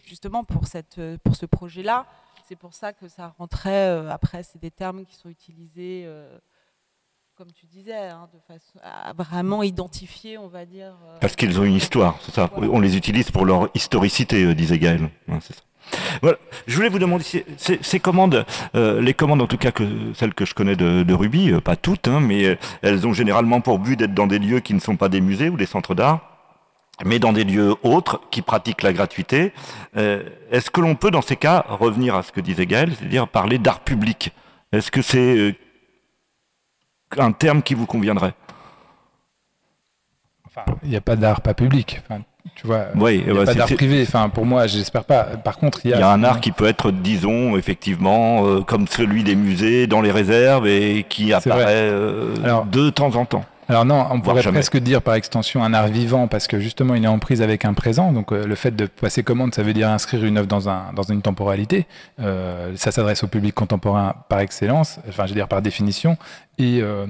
justement, pour ce projet-là, c'est pour ça que ça rentrait, après, c'est des termes qui sont utilisés comme tu disais, hein, de façon à vraiment identifier, on va dire. Euh, Parce qu'ils ont une histoire, c'est ça. On les utilise pour leur historicité, euh, disait Gaël. Voilà. Je voulais vous demander ces, commandes, euh, les commandes en tout cas que celles que je connais de, Ruby, pas toutes, hein, mais elles ont généralement pour but d'être dans des lieux qui ne sont pas des musées ou des centres d'art, mais dans des lieux autres qui pratiquent la gratuité. Est-ce que l'on peut dans ces cas revenir à ce que disait Gaël, c'est-à-dire parler d'art public? Est-ce que c'est un terme qui vous conviendrait il n'y a pas d'art pas public. tu vois, oui, il n'y a pas d'art privé. Enfin, pour moi, j'espère pas. Par contre, il y a, un art qui peut être, disons, effectivement, euh, comme celui des musées, dans les réserves et qui apparaît euh, de temps en temps. Alors non, on pourrait presque dire par extension un art vivant parce que justement il est en prise avec un présent. Donc euh, le fait de passer commande, ça veut dire inscrire une œuvre dans, un, dans une temporalité. Euh, ça s'adresse au public contemporain par excellence, enfin je veux dire par définition. Et, euh,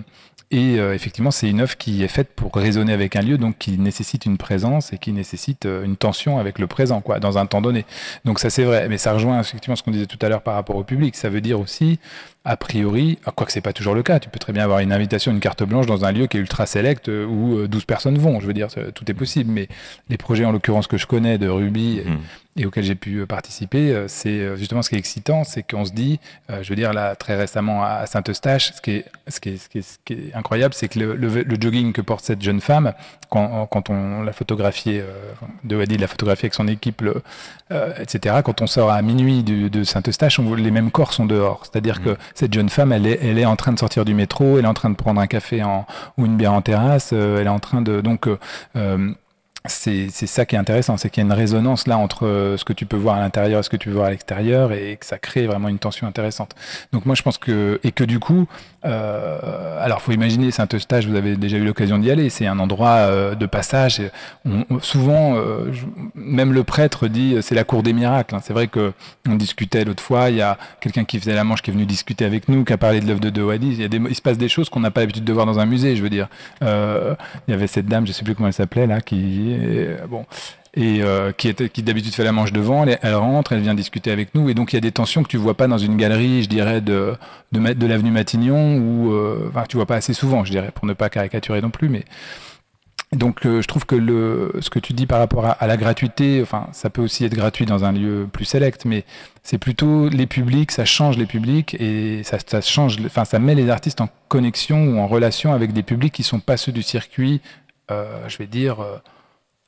et euh, effectivement, c'est une œuvre qui est faite pour résonner avec un lieu, donc qui nécessite une présence et qui nécessite euh, une tension avec le présent, quoi, dans un temps donné. Donc ça, c'est vrai. Mais ça rejoint effectivement ce qu'on disait tout à l'heure par rapport au public. Ça veut dire aussi, a priori, quoi que c'est pas toujours le cas, tu peux très bien avoir une invitation, une carte blanche dans un lieu qui est ultra select euh, où 12 personnes vont. Je veux dire, tout est possible. Mais les projets, en l'occurrence, que je connais de Ruby, mmh et auquel j'ai pu euh, participer, euh, c'est euh, justement ce qui est excitant, c'est qu'on se dit, je veux dire là très récemment à Saint-Eustache, ce qui est, ce qui est, ce qui est, ce qui est incroyable, c'est que le, le, jogging que porte cette jeune femme, quand, quand on l'a photographié, de Wadi l'a photographié avec son équipe, le, etc., quand on sort à minuit de, de Saint-Eustache, les mêmes corps sont dehors. C'est-à-dire mmh. que cette jeune femme, elle est, en train de sortir du métro, elle est en train de prendre un café ou une bière en terrasse, elle est en train de... Donc, c'est ça qui est intéressant, c'est qu'il y a une résonance là entre euh, ce que tu peux voir à l'intérieur et ce que tu peux voir à l'extérieur et que ça crée vraiment une tension intéressante. Donc moi je pense que et que du coup, euh, alors faut imaginer Saint-Eustache, vous avez déjà eu l'occasion d'y aller, c'est un endroit euh, de passage. souvent, euh, même le prêtre dit c'est la cour des miracles. Hein. C'est vrai que on discutait l'autre fois, il y a quelqu'un qui faisait la manche qui est venu discuter avec nous, qui a parlé de l'œuvre de Dohadi. Il, se passe des choses qu'on n'a pas l'habitude de voir dans un musée, je veux dire. il y avait cette dame, je sais plus comment elle s'appelait là, qui bon, et euh, qui, d'habitude fait la manche devant, elle, rentre, elle vient discuter avec nous, et donc il y a des tensions que tu vois pas dans une galerie, je dirais, de, de, l'avenue Matignon, ou euh, enfin, tu vois pas assez souvent, je dirais, pour ne pas caricaturer non plus, mais donc euh, je trouve que le, ce que tu dis par rapport à, la gratuité, enfin ça peut aussi être gratuit dans un lieu plus select, mais c'est plutôt les publics, ça change les publics et ça, change, enfin ça met les artistes en connexion ou en relation avec des publics qui sont pas ceux du circuit, je vais dire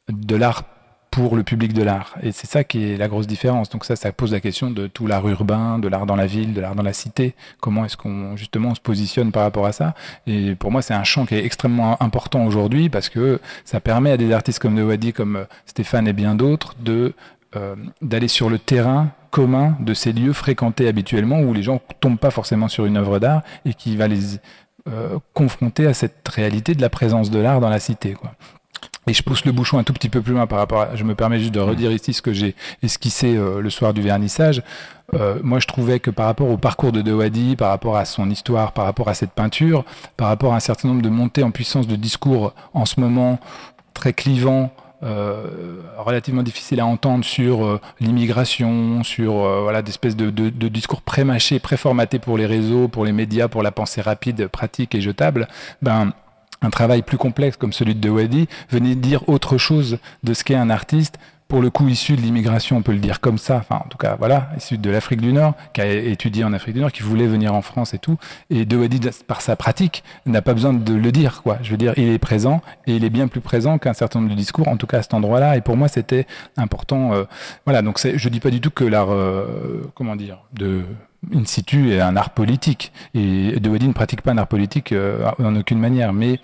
de l'art pour le public de l'art. Et c'est ça qui est la grosse différence. Donc ça, ça pose la question de tout l'art urbain, de l'art dans la ville, de l'art dans la cité. Comment est-ce qu'on justement se positionne par rapport à ça? Et pour moi, c'est un champ qui est extrêmement important aujourd'hui parce que ça permet à des artistes comme De Wadi, comme euh, Stéphane et bien d'autres, de euh, d'aller sur le terrain commun de ces lieux fréquentés habituellement où les gens tombent pas forcément sur une œuvre d'art et qui va les euh, confronter à cette réalité de la présence de l'art dans la cité. Quoi. Et je pousse le bouchon un tout petit peu plus loin par rapport à, je me permets juste de redire ici ce que j'ai esquissé euh, le soir du vernissage. Euh, moi, je trouvais que par rapport au parcours de Dewadi, par rapport à son histoire, par rapport à cette peinture, par rapport à un certain nombre de montées en puissance de discours en ce moment très clivants, euh, relativement difficiles à entendre sur l'immigration, sur euh, voilà d'espèces de, de, de, discours pré-mâchés, pré-formatés pour les réseaux, pour les médias, pour la pensée rapide, pratique et jetable, ben un travail plus complexe comme celui de Wadi venait dire autre chose de ce qu'est un artiste, pour le coup issu de l'immigration, on peut le dire comme ça, enfin en tout cas voilà, issu de l'Afrique du Nord, qui a étudié en Afrique du Nord, qui voulait venir en France et tout, et De Wadi par sa pratique n'a pas besoin de le dire quoi. Je veux dire, il est présent et il est bien plus présent qu'un certain nombre de discours, en tout cas à cet endroit-là. Et pour moi, c'était important. Euh, voilà, donc je dis pas du tout que l'art, euh, comment dire, de in situ est un art politique. Et De Wadi ne pratique pas un art politique euh, en aucune manière, mais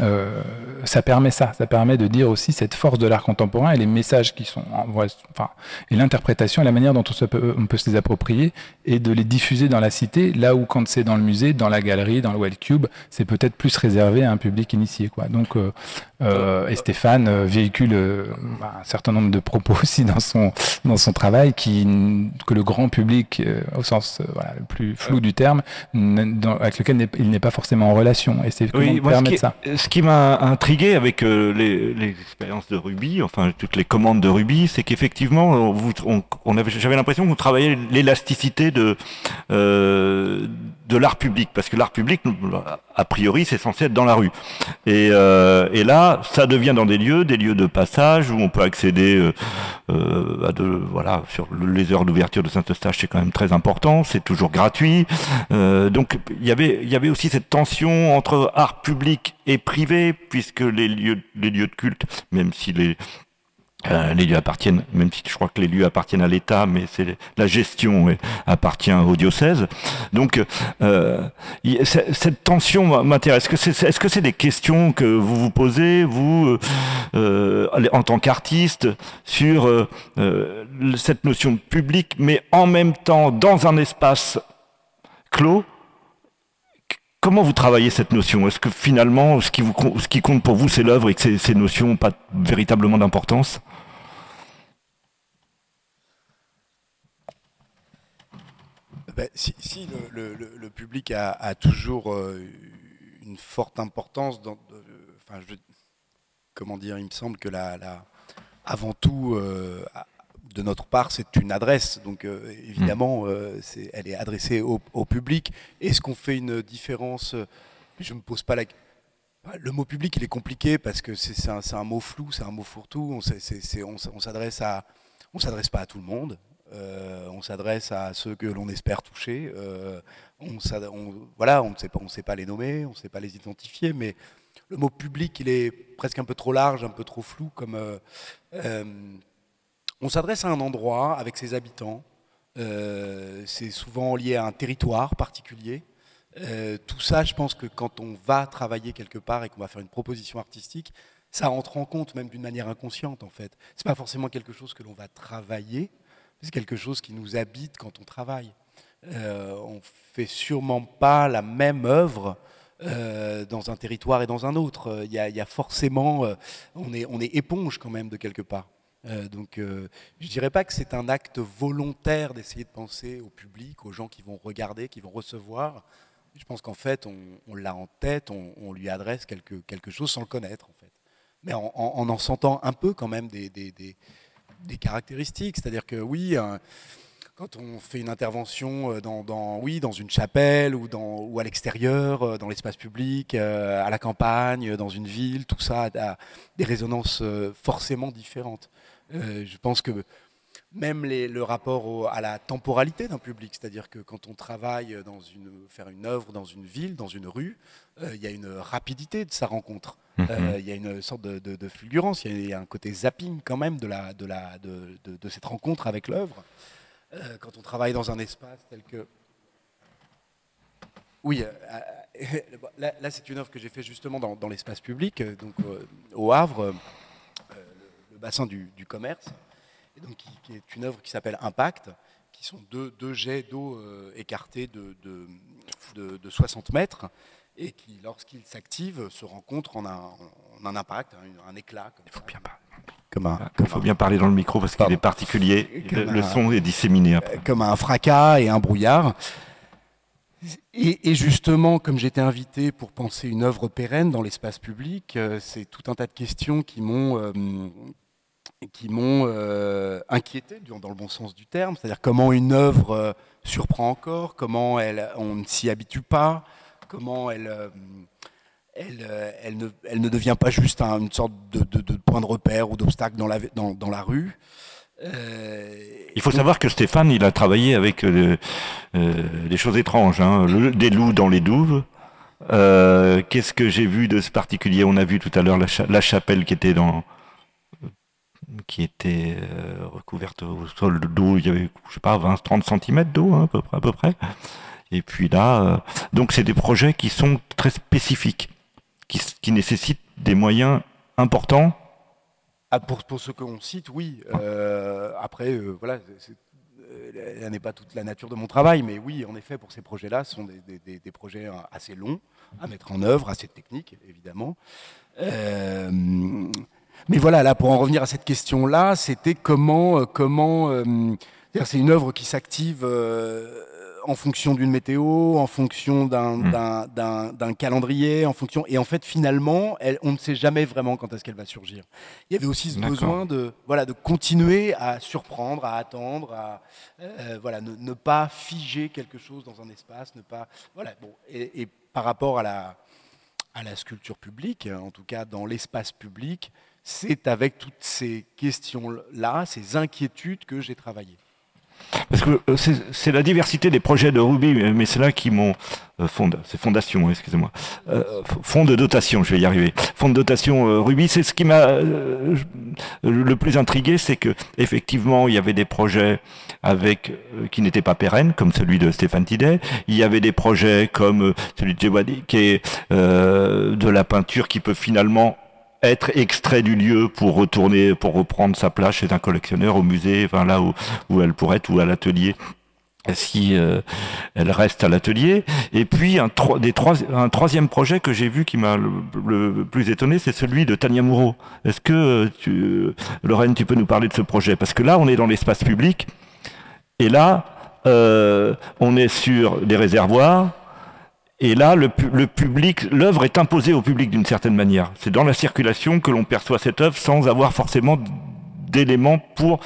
euh, ça permet ça, ça permet de dire aussi cette force de l'art contemporain et les messages qui sont, enfin, et l'interprétation et la manière dont on, peut, se les approprier et de les diffuser dans la cité, là où quand c'est dans le musée, dans la galerie, dans le Wild Cube, c'est peut-être plus réservé à un public initié, quoi. Donc, euh, euh, et Stéphane euh, véhicule euh, bah, un certain nombre de propos [LAUGHS] aussi dans son dans son travail qui que le grand public au sens voilà, le plus flou du terme dans, avec lequel il n'est pas forcément en relation et c'est oui, permettre ça. Ce qui m'a intrigué avec les, les, expériences de Ruby, enfin toutes les commandes de Ruby, c'est qu'effectivement on, on avait j'avais l'impression que vous travaillez l'élasticité de de l'art public, parce que l'art public, a priori, c'est censé être dans la rue. Et, euh, et, là, ça devient dans des lieux, des lieux de passage où on peut accéder euh, euh à de, voilà, sur les heures d'ouverture de Saint-Eustache, c'est quand même très important, c'est toujours gratuit. Donc, il y avait, y avait aussi cette tension entre art public et privé, puisque les lieux, les lieux de culte, même si les euh, les lieux appartiennent, même si je crois que les lieux appartiennent à l'État, mais c'est la gestion appartient au diocèse. Donc euh, cette tension m'intéresse. Est-ce que c'est des questions que vous vous posez vous euh, en tant qu'artiste sur cette notion de public, mais en même temps dans un espace clos? Comment vous travaillez cette notion? Est-ce que finalement, ce qui, vous, ce qui compte pour vous, c'est l'œuvre et que ces, ces notions n'ont pas véritablement d'importance? Ben, si, si le, le, le, public a, a toujours euh, une forte importance, dans, enfin, je, comment dire, il me semble que la, la avant tout, euh, de notre part, c'est une adresse. Donc euh, évidemment, c'est, elle est adressée au, au public. Est-ce qu'on fait une différence Je ne me pose pas la le mot public, il est compliqué parce que c'est, un, un, mot flou, c'est un mot fourre-tout. On, on, on s'adresse à, on s'adresse pas à tout le monde. Euh, on s'adresse à ceux que l'on espère toucher. Euh, on, voilà, on ne sait pas, on sait pas les nommer, on ne sait pas les identifier, mais le mot public, il est presque un peu trop large, un peu trop flou. Comme euh, on s'adresse à un endroit avec ses habitants. C'est souvent lié à un territoire particulier. Tout ça, je pense que quand on va travailler quelque part et qu'on va faire une proposition artistique, ça entre en compte même d'une manière inconsciente en fait. C'est pas forcément quelque chose que l'on va travailler, c'est quelque chose qui nous habite quand on travaille. Euh, on fait sûrement pas la même œuvre euh, dans un territoire et dans un autre. Il y a, il y a forcément, euh, on est, on est éponge quand même de quelque part. Euh, donc, euh, je dirais pas que c'est un acte volontaire d'essayer de penser au public, aux gens qui vont regarder, qui vont recevoir. Je pense qu'en fait, on, l'a en tête, on, lui adresse quelque, chose sans le connaître, en fait. Mais en en, en sentant un peu quand même des, des caractéristiques. C'est-à-dire que oui, euh, quand on fait une intervention dans, dans, oui, dans une chapelle ou, dans, ou à l'extérieur, euh, dans l'espace public, euh, à la campagne, dans une ville, tout ça a des résonances forcément différentes. je pense que même le rapport à la temporalité d'un public, c'est-à-dire que quand on travaille dans une, faire une œuvre dans une ville, dans une rue, euh, il y a une rapidité de sa rencontre. Mhm. Euh, il y a une sorte de, fulgurance, il y, a un côté zapping quand même de, la, de, la, de, cette rencontre avec l'œuvre. Euh, quand on travaille dans un espace tel que... Oui, [LAUGHS] là, c'est une œuvre que j'ai fait justement dans, l'espace public, donc au Havre, le, bassin du, du commerce et donc qui, est une œuvre qui s'appelle Impact, qui sont deux, deux jets d'eau euh, écartés de, de, de, 60 mètres et qui, lorsqu'ils s'activent, se rencontrent en un, un impact, un, éclat. Il faut bien parler. Comme un, Il faut bien parler dans le micro parce qu'il est particulier. Le, son est disséminé après. Comme un fracas et un brouillard. Et, justement, comme j'étais invité pour penser une œuvre pérenne dans l'espace public, euh, c'est tout un tas de questions qui m'ont euh, qui m'ont euh, inquiété dans le bon sens du terme, c'est-à-dire comment une œuvre euh, surprend encore, comment elle, on ne s'y habitue pas, comment elle, euh, elle, elle, ne, elle, ne, devient pas juste une sorte de, point de repère ou d'obstacle dans la, dans, dans la rue. il faut savoir que Stéphane, il a travaillé avec des choses étranges, hein, des loups dans les douves. Qu'est-ce que j'ai vu de ce particulier? On a vu tout à l'heure la, chapelle qui était dans, qui était euh, recouverte au sol d'eau, il y avait, je sais pas, 20-30 cm d'eau hein, à, peu près, à peu près. Et puis là, euh, donc c'est des projets qui sont très spécifiques, qui, nécessitent des moyens importants. Ah, pour, ce qu'on cite, oui. Euh, après, voilà, elle n'est pas toute la nature de mon travail, mais oui, en effet, pour ces projets-là, ce sont des, des, projets assez longs à mettre en œuvre, assez techniques, évidemment. Mais voilà, là, pour en revenir à cette question-là, c'était comment, euh, comment, euh, c'est une œuvre qui s'active euh, en fonction d'une météo, en fonction mmh. d'un calendrier, en fonction, et en fait, finalement, elle, on ne sait jamais vraiment quand est-ce qu'elle va surgir. Il y avait aussi ce besoin de, voilà, de continuer à surprendre, à attendre, à, voilà, ne, pas figer quelque chose dans un espace, ne pas, voilà, bon, et, et par rapport à la, à la sculpture publique, en tout cas dans l'espace public, c'est avec toutes ces questions-là, ces inquiétudes que j'ai travaillé. Parce que euh, c'est la diversité des projets de Ruby, mais c'est là qui m'ont euh, fonde, c'est fondation, excusez-moi, euh, fonds de dotation, je vais y arriver. Fonds de dotation euh, Ruby, c'est ce qui m'a le plus intrigué, c'est que effectivement il y avait des projets qui n'étaient pas pérennes, comme celui de Stéphane Tidet. Il y avait des projets comme celui de Jewadi, qui est de la peinture qui peut finalement être extrait du lieu pour retourner, pour reprendre sa place chez un collectionneur, au musée, enfin là où, elle pourrait être, ou à l'atelier si euh, elle reste à l'atelier. Et puis un, des trois, un troisième projet que j'ai vu qui m'a le, plus étonné, c'est celui de Tania Moreau. Est-ce que tu, Lorraine, tu peux nous parler de ce projet? Parce que là, on est dans l'espace public, et là, euh, on est sur des réservoirs, et là, le, public, l'œuvre est imposée au public d'une certaine manière. C'est dans la circulation que l'on perçoit cette œuvre sans avoir forcément d'éléments pour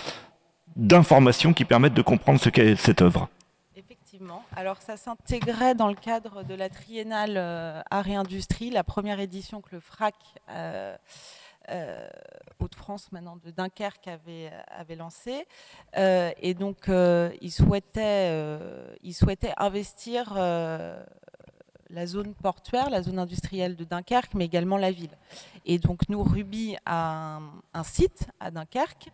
d'informations qui permettent de comprendre ce qu'est cette œuvre. Effectivement. Alors ça s'intégrait dans le cadre de la triennale euh, Art et Industrie, la première édition que le FRAC euh, euh, Hauts-de-France maintenant de Dunkerque avait, avait lancé. et donc il, souhaitait, il souhaitait investir la zone portuaire, la zone industrielle de Dunkerque, mais également la ville. Et donc nous, Ruby a un, site à Dunkerque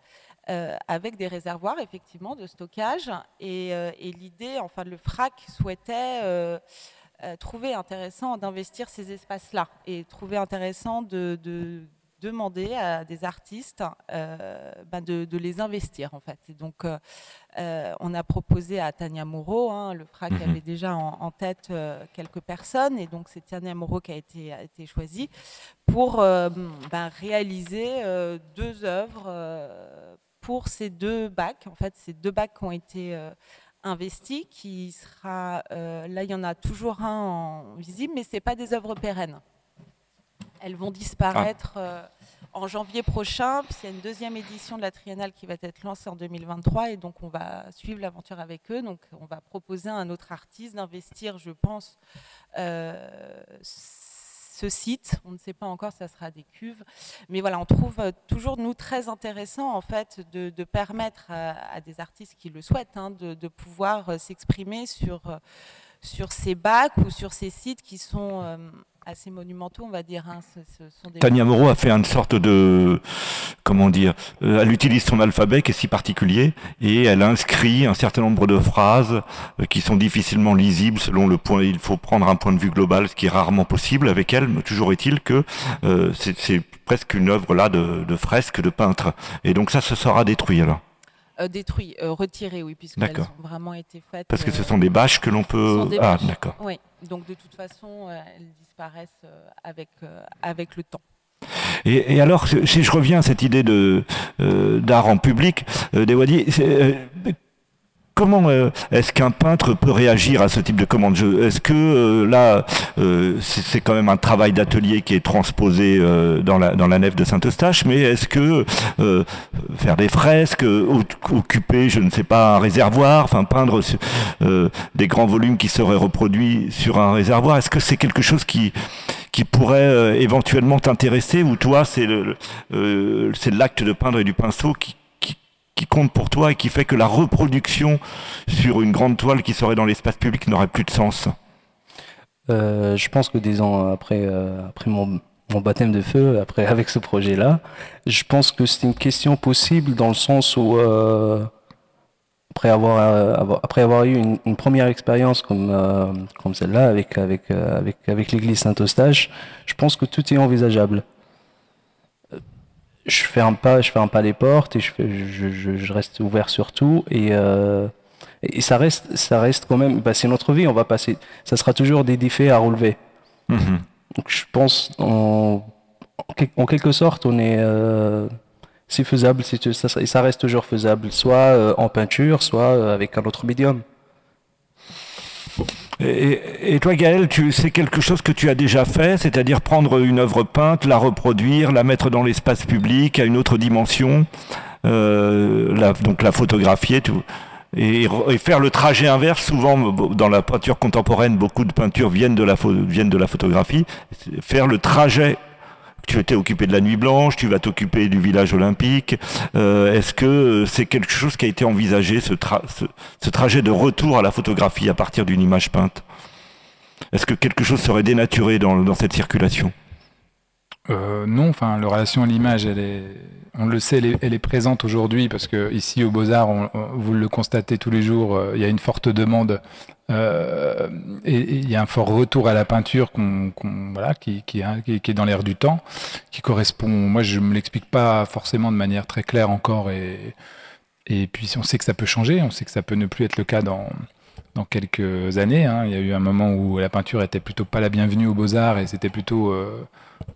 euh, avec des réservoirs effectivement de stockage. Et, euh, l'idée, enfin le FRAC souhaitait euh, trouver intéressant d'investir ces espaces-là et trouver intéressant de demander à des artistes euh, ben de, les investir en fait. Et donc euh, euh, on a proposé à Tania Moreau, hein, le FRAC mhm. avait déjà en, tête quelques personnes et donc c'est Tania Moreau qui a été, a été choisie pour ben, réaliser deux œuvres pour ces deux bacs. En fait, ces deux bacs ont été investis, qui sera là il y en a toujours un en visible, mais c'est pas des œuvres pérennes. Elles vont disparaître euh, en janvier prochain, il y a une deuxième édition de la triennale qui va être lancée en 2023, et donc on va suivre l'aventure avec eux. Donc on va proposer à un autre artiste d'investir, je pense, euh, ce site. On ne sait pas encore, ça sera des cuves. Mais voilà, on trouve toujours, nous, très intéressant, en fait, de, permettre à, des artistes qui le souhaitent hein, de, de, pouvoir s'exprimer sur, sur ces bacs ou sur ces sites qui sont assez monumentaux, on va dire. Hein. Tania Moreau a fait une sorte de, comment dire, euh, elle utilise son alphabet qui est si particulier et elle inscrit un certain nombre de phrases euh, qui sont difficilement lisibles selon le point. Il faut prendre un point de vue global, ce qui est rarement possible avec elle. Mais toujours est-il que euh, c'est presque une œuvre là de, de, fresque de peintre. Et donc ça, se sera détruit alors. Détruit, retiré, oui, puisqu'elles ont vraiment été faites. Parce que ce sont des bâches que l'on peut. Ah, d'accord. Oui, donc de toute façon, elles disparaissent euh, avec, euh, avec le temps. Et, alors, si je reviens à cette idée de euh, d'art en public, euh, Dewadi, Comment est-ce qu'un peintre peut réagir à ce type de commande? Est-ce que là, c'est quand même un travail d'atelier qui est transposé dans, la, nef de Saint-Eustache, mais est-ce que faire des fresques, occuper, je ne sais pas, un réservoir, enfin peindre des grands volumes qui seraient reproduits sur un réservoir, est-ce que c'est quelque chose qui qui pourrait éventuellement t'intéresser ou toi c'est l'acte de peindre et du pinceau qui qui compte pour toi et qui fait que la reproduction sur une grande toile qui serait dans l'espace public n'aurait plus de sens. Euh, Je pense que des ans après, euh, mon, baptême de feu, avec ce projet-là, je pense que c'est une question possible dans le sens où euh, après avoir, eu une, première expérience comme celle-là avec l'Église Saint-Eustache, je pense que tout est envisageable je ferme pas, je ferme pas les portes et je, je, je, je reste ouvert sur tout et, euh, et ça reste, ça reste quand même, bah c'est notre vie, on va passer, ça sera toujours des défis à relever. Mm -hmm. Donc je pense, en, en, quelque sorte, on est, euh, c'est faisable, ça, ça reste toujours faisable, soit euh, en peinture, soit euh, avec un autre médium. Et, toi, Gaël, c'est quelque chose que tu as déjà fait, c'est-à-dire prendre une œuvre peinte, la reproduire, la mettre dans l'espace public à une autre dimension, euh, donc la photographier, tout, et, et, faire le trajet inverse. Souvent, dans la peinture contemporaine, beaucoup de peintures viennent de la, viennent de la photographie. Faire le trajet tu étais occupé de la nuit blanche, tu vas t'occuper du village olympique. Euh, Est-ce que c'est quelque chose qui a été envisagé, ce, tra ce, ce, trajet de retour à la photographie à partir d'une image peinte? Est-ce que quelque chose serait dénaturé dans, cette circulation? Euh, non, enfin, la relation à l'image, on le sait, elle est, présente aujourd'hui parce que ici au Beaux-Arts, vous le constatez tous les jours, euh, il y a une forte demande euh, et, il y a un fort retour à la peinture qui, est dans l'air du temps, qui correspond. Moi, je me l'explique pas forcément de manière très claire encore et puis on sait que ça peut changer, on sait que ça peut ne plus être le cas dans quelques années. Hein. Il y a eu un moment où la peinture était plutôt pas la bienvenue aux Beaux-Arts et c'était plutôt euh,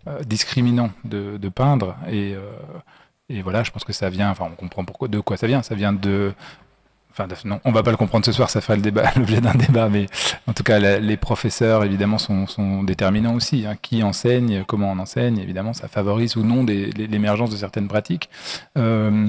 euh, discriminant de, peindre. Et, et, voilà, je pense que ça vient, enfin on comprend pourquoi, de quoi ça vient. Ça vient de... Enfin, non, on va pas le comprendre ce soir, ça ferait le débat, [LAUGHS] l'objet d'un débat, mais en tout cas, les professeurs, évidemment, sont, déterminants aussi. Hein. Qui enseigne, comment on enseigne, évidemment, ça favorise ou non l'émergence de certaines pratiques. Euh,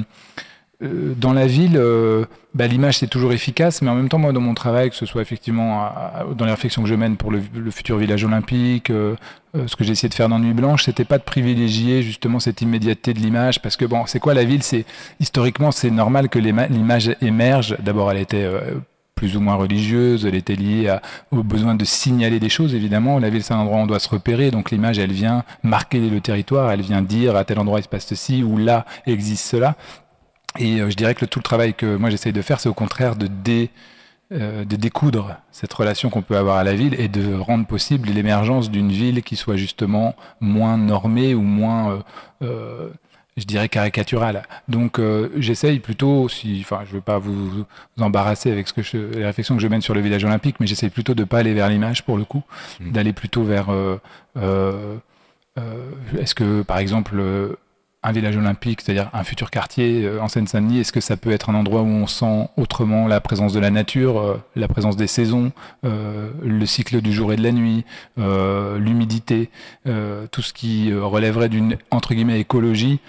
dans la ville, euh, bah, l'image c'est toujours efficace, mais en même temps, moi, dans mon travail, que ce soit effectivement dans les réflexions que je mène pour le, le futur village olympique, euh, euh ce que j'ai essayé de faire dans Nuit Blanche, c'était pas de privilégier justement cette immédiateté de l'image, parce que bon, c'est quoi la ville? C'est historiquement, c'est normal que l'image émerge. D'abord, elle était euh, plus ou moins religieuse, elle était liée à, au besoin de signaler des choses, évidemment. La ville, c'est un endroit où on doit se repérer, donc l'image, elle vient marquer le territoire, elle vient dire à tel endroit il se passe ceci, ou là existe cela. Et euh, je dirais que le, tout le travail que moi j'essaye de faire, c'est au contraire de, dé, euh, de découdre cette relation qu'on peut avoir à la ville et de rendre possible l'émergence d'une ville qui soit justement moins normée ou moins, euh, euh, je dirais, caricaturale. Donc j'essaye plutôt, si, enfin je ne veux pas vous, vous, embarrasser avec ce que je, les réflexions que je mène sur le village olympique, mais j'essaye plutôt de ne pas aller vers l'image pour le coup, mmh. d'aller plutôt vers... Est-ce que par exemple un village olympique, c'est-à-dire un futur quartier euh, en Seine-Saint-Denis, est-ce que ça peut être un endroit où on sent autrement la présence de la nature, euh, la présence des saisons, euh, le cycle du jour et de la nuit, l'humidité, tout ce qui relèverait d'une entre guillemets écologie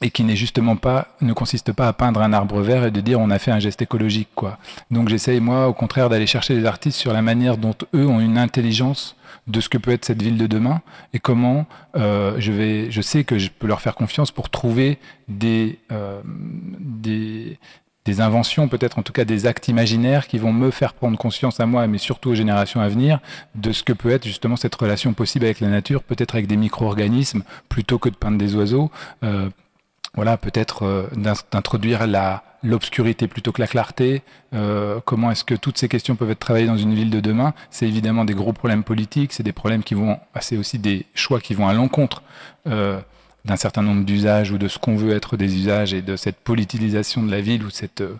et qui n'est justement pas, ne consiste pas à peindre un arbre vert et de dire on a fait un geste écologique, quoi. Donc j'essaye, moi, au contraire, d'aller chercher les artistes sur la manière dont eux ont une intelligence de ce que peut être cette ville de demain et comment euh, je vais, je sais que je peux leur faire confiance pour trouver des, euh, des, des inventions, peut-être en tout cas des actes imaginaires qui vont me faire prendre conscience à moi, mais surtout aux générations à venir, de ce que peut être justement cette relation possible avec la nature, peut-être avec des micro-organismes plutôt que de peindre des oiseaux. Euh, voilà, peut-être d'introduire la l'obscurité plutôt que la clarté. Euh, comment est-ce que toutes ces questions peuvent être travaillées dans une ville de demain C'est évidemment des gros problèmes politiques, c'est des problèmes qui vont, c'est aussi des choix qui vont à l'encontre. Euh, d'un certain nombre d'usages ou de ce qu'on veut être des usages et de cette politisation de la ville ou cette, euh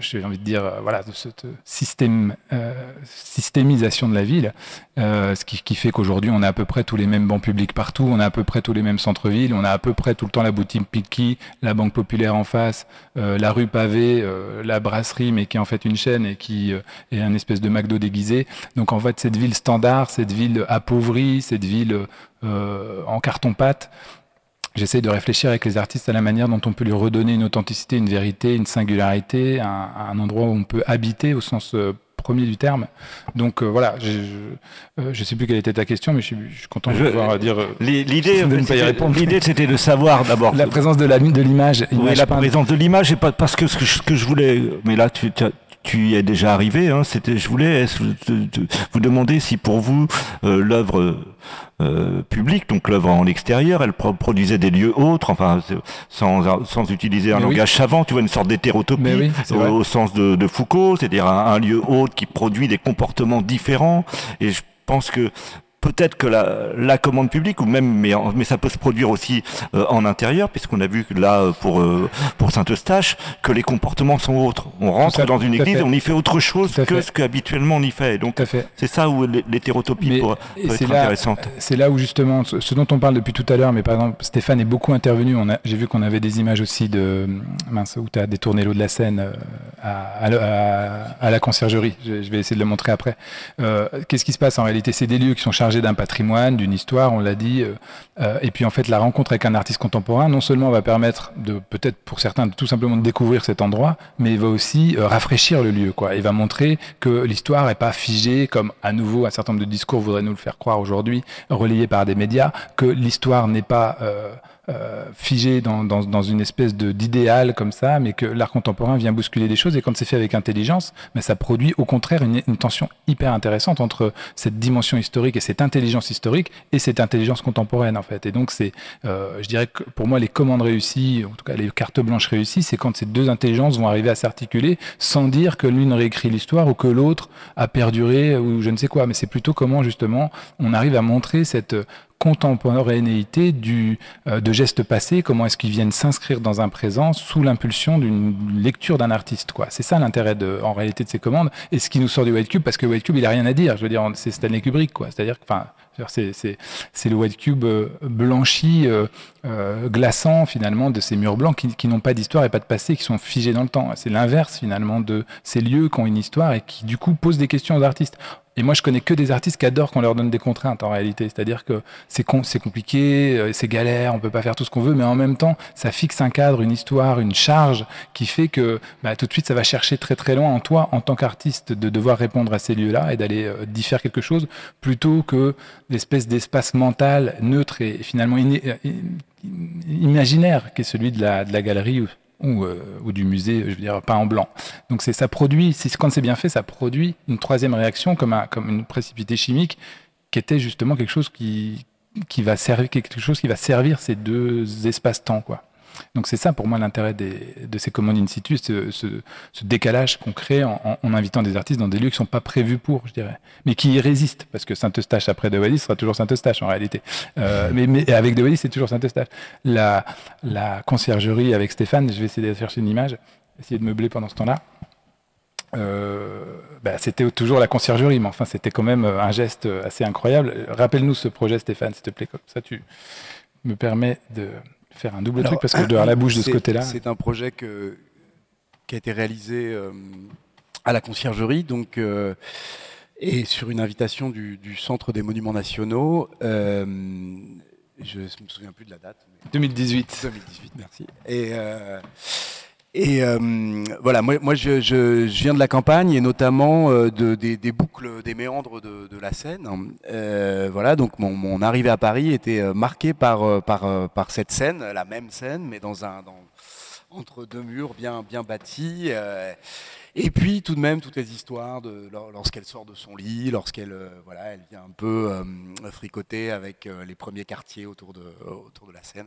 j'ai envie de dire, euh, voilà, de cette système, euh, systémisation de la ville, euh, ce qui, qui fait qu'aujourd'hui on a à peu près tous les mêmes bancs publics partout, on a à peu près tous les mêmes centres-villes, on a à peu près tout le temps la boutique Piki, la banque populaire en face, la rue pavée, la brasserie mais qui est en fait une chaîne et qui est un espèce de McDo déguisé. Donc en fait cette ville standard, cette ville appauvrie, cette ville en carton-pâte, J'essaie de réfléchir avec les artistes à la manière dont on peut lui redonner une authenticité, une vérité, une singularité, un, un endroit où on peut habiter au sens euh, premier du terme. Donc euh, voilà, je ne euh, sais plus quelle était ta question, mais je suis, je suis content de pouvoir dire. L'idée, l'idée, c'était de savoir d'abord [LAUGHS] la présence de l'image. Oui, la présence de l'image, et pas parce que ce que je, que je voulais. Mais là, tu, tu y es déjà arrivé. Hein, C'était, je voulais vous demander si pour vous euh, l'œuvre euh, publique, donc l'œuvre en extérieur, elle produisait des lieux autres, enfin sans, sans utiliser un langage savant, tu vois une sorte d'hétérotopie au, sens de, de Foucault, c'est-à-dire un, un, lieu autre qui produit des comportements différents. Et je pense que peut-être que la, la, commande publique, ou même, mais, mais ça peut se produire aussi euh, en intérieur, puisqu'on a vu là euh, pour euh, pour Saint-Eustache que les comportements sont autres. On rentre dans une église, on y fait autre chose que ce qu'habituellement on y fait. Donc c'est ça où l'hétérotopie peut, être intéressante. C'est là où justement ce dont on parle depuis tout à l'heure, mais par exemple Stéphane est beaucoup intervenu. J'ai vu qu'on avait des images aussi de mince où tu as détourné l'eau de la Seine à, à, à, la conciergerie. Je, je, vais essayer de le montrer après. Qu'est-ce qui se passe en réalité? C'est des lieux qui sont chargés d'un patrimoine, d'une histoire, on l'a dit. Euh, euh, et puis en fait, la rencontre avec un artiste contemporain, non seulement va permettre de peut-être pour certains de tout simplement de découvrir cet endroit, mais il va aussi euh, rafraîchir le lieu. Quoi. Il va montrer que l'histoire n'est pas figée comme à nouveau un certain nombre de discours voudraient nous le faire croire aujourd'hui, relayés par des médias, que l'histoire n'est pas euh, figé dans, dans, dans, une espèce d'idéal comme ça, mais que l'art contemporain vient bousculer des choses. Et quand c'est fait avec intelligence, mais ça produit au contraire une, une, tension hyper intéressante entre cette dimension historique et cette intelligence historique et cette intelligence contemporaine en fait. Et donc c'est, euh, je dirais que pour moi les commandes réussies, en tout cas les cartes blanches réussies, c'est quand ces deux intelligences vont arriver à s'articuler sans dire que l'une réécrit l'histoire ou que l'autre a perduré ou je ne sais quoi. Mais c'est plutôt comment justement on arrive à montrer cette contemporanéité du, euh, de gestes passés, comment est-ce qu'ils viennent s'inscrire dans un présent sous l'impulsion d'une lecture d'un artiste. quoi. C'est ça l'intérêt de, en réalité de ces commandes, et ce qui nous sort du White Cube, parce que White Cube, il a rien à dire. Je veux dire, c'est Stanley Kubrick, quoi. C'est-à-dire, enfin, c'est le White Cube euh, blanchi, euh, glaçant finalement de ces murs blancs qui, qui n'ont pas d'histoire et pas de passé, qui sont figés dans le temps. C'est l'inverse finalement de ces lieux qui ont une histoire et qui du coup posent des questions aux artistes. Et moi, je connais que des artistes qui adorent qu'on leur donne des contraintes en réalité. C'est-à-dire que c'est compliqué, c'est galère, on peut pas faire tout ce qu'on veut, mais en même temps, ça fixe un cadre, une histoire, une charge qui fait que bah, tout de suite, ça va chercher très très loin en toi, en tant qu'artiste, de devoir répondre à ces lieux-là et d'aller euh, d'y faire quelque chose, plutôt que l'espèce d'espace mental neutre et finalement euh, imaginaire qui est celui de la galerie euh, ou, du musée, je veux dire, pas en blanc. Donc c'est ça produit, quand c'est bien fait, ça produit une troisième réaction comme, un, comme une précipité chimique qui était justement quelque chose qui, qui va servir quelque chose qui va servir ces deux espaces-temps quoi. Donc c'est ça pour moi l'intérêt de ces commandes in situ, ce, ce, ce décalage qu'on crée en, en, invitant des artistes dans des lieux qui sont pas prévus pour, je dirais, mais qui y résistent, parce que Saint-Eustache après De Wallis sera toujours Saint-Eustache en réalité. Euh, [LAUGHS] mais, mais, avec De Wallis c'est toujours Saint-Eustache. La, la conciergerie avec Stéphane, je vais essayer de chercher une image, essayer de meubler pendant ce temps-là. Euh, bah, c'était toujours la conciergerie, mais enfin c'était quand même un geste assez incroyable. Rappelle-nous ce projet, Stéphane, s'il te plaît, comme ça tu me permets de faire un double Alors, truc parce que je dois avoir la bouche de ce côté-là. C'est un projet que, qui a été réalisé euh, à la conciergerie, donc euh, et sur une invitation du, du, Centre des Monuments Nationaux. Euh, je ne me souviens plus de la date. 2018. 2018, merci. Et, euh, et euh, voilà, moi, moi je, je, viens de la campagne et notamment de, des, des, boucles, des méandres de, de la Seine. voilà, donc mon, mon, arrivée à Paris était marquée par, par, par cette scène, la même scène, mais dans un, dans, entre deux murs bien, bien bâtis. Et puis tout de même toutes les histoires de lorsqu'elle sort de son lit, lorsqu'elle euh, voilà, elle vient un peu euh, fricoter avec euh, les premiers quartiers autour de autour de la scène.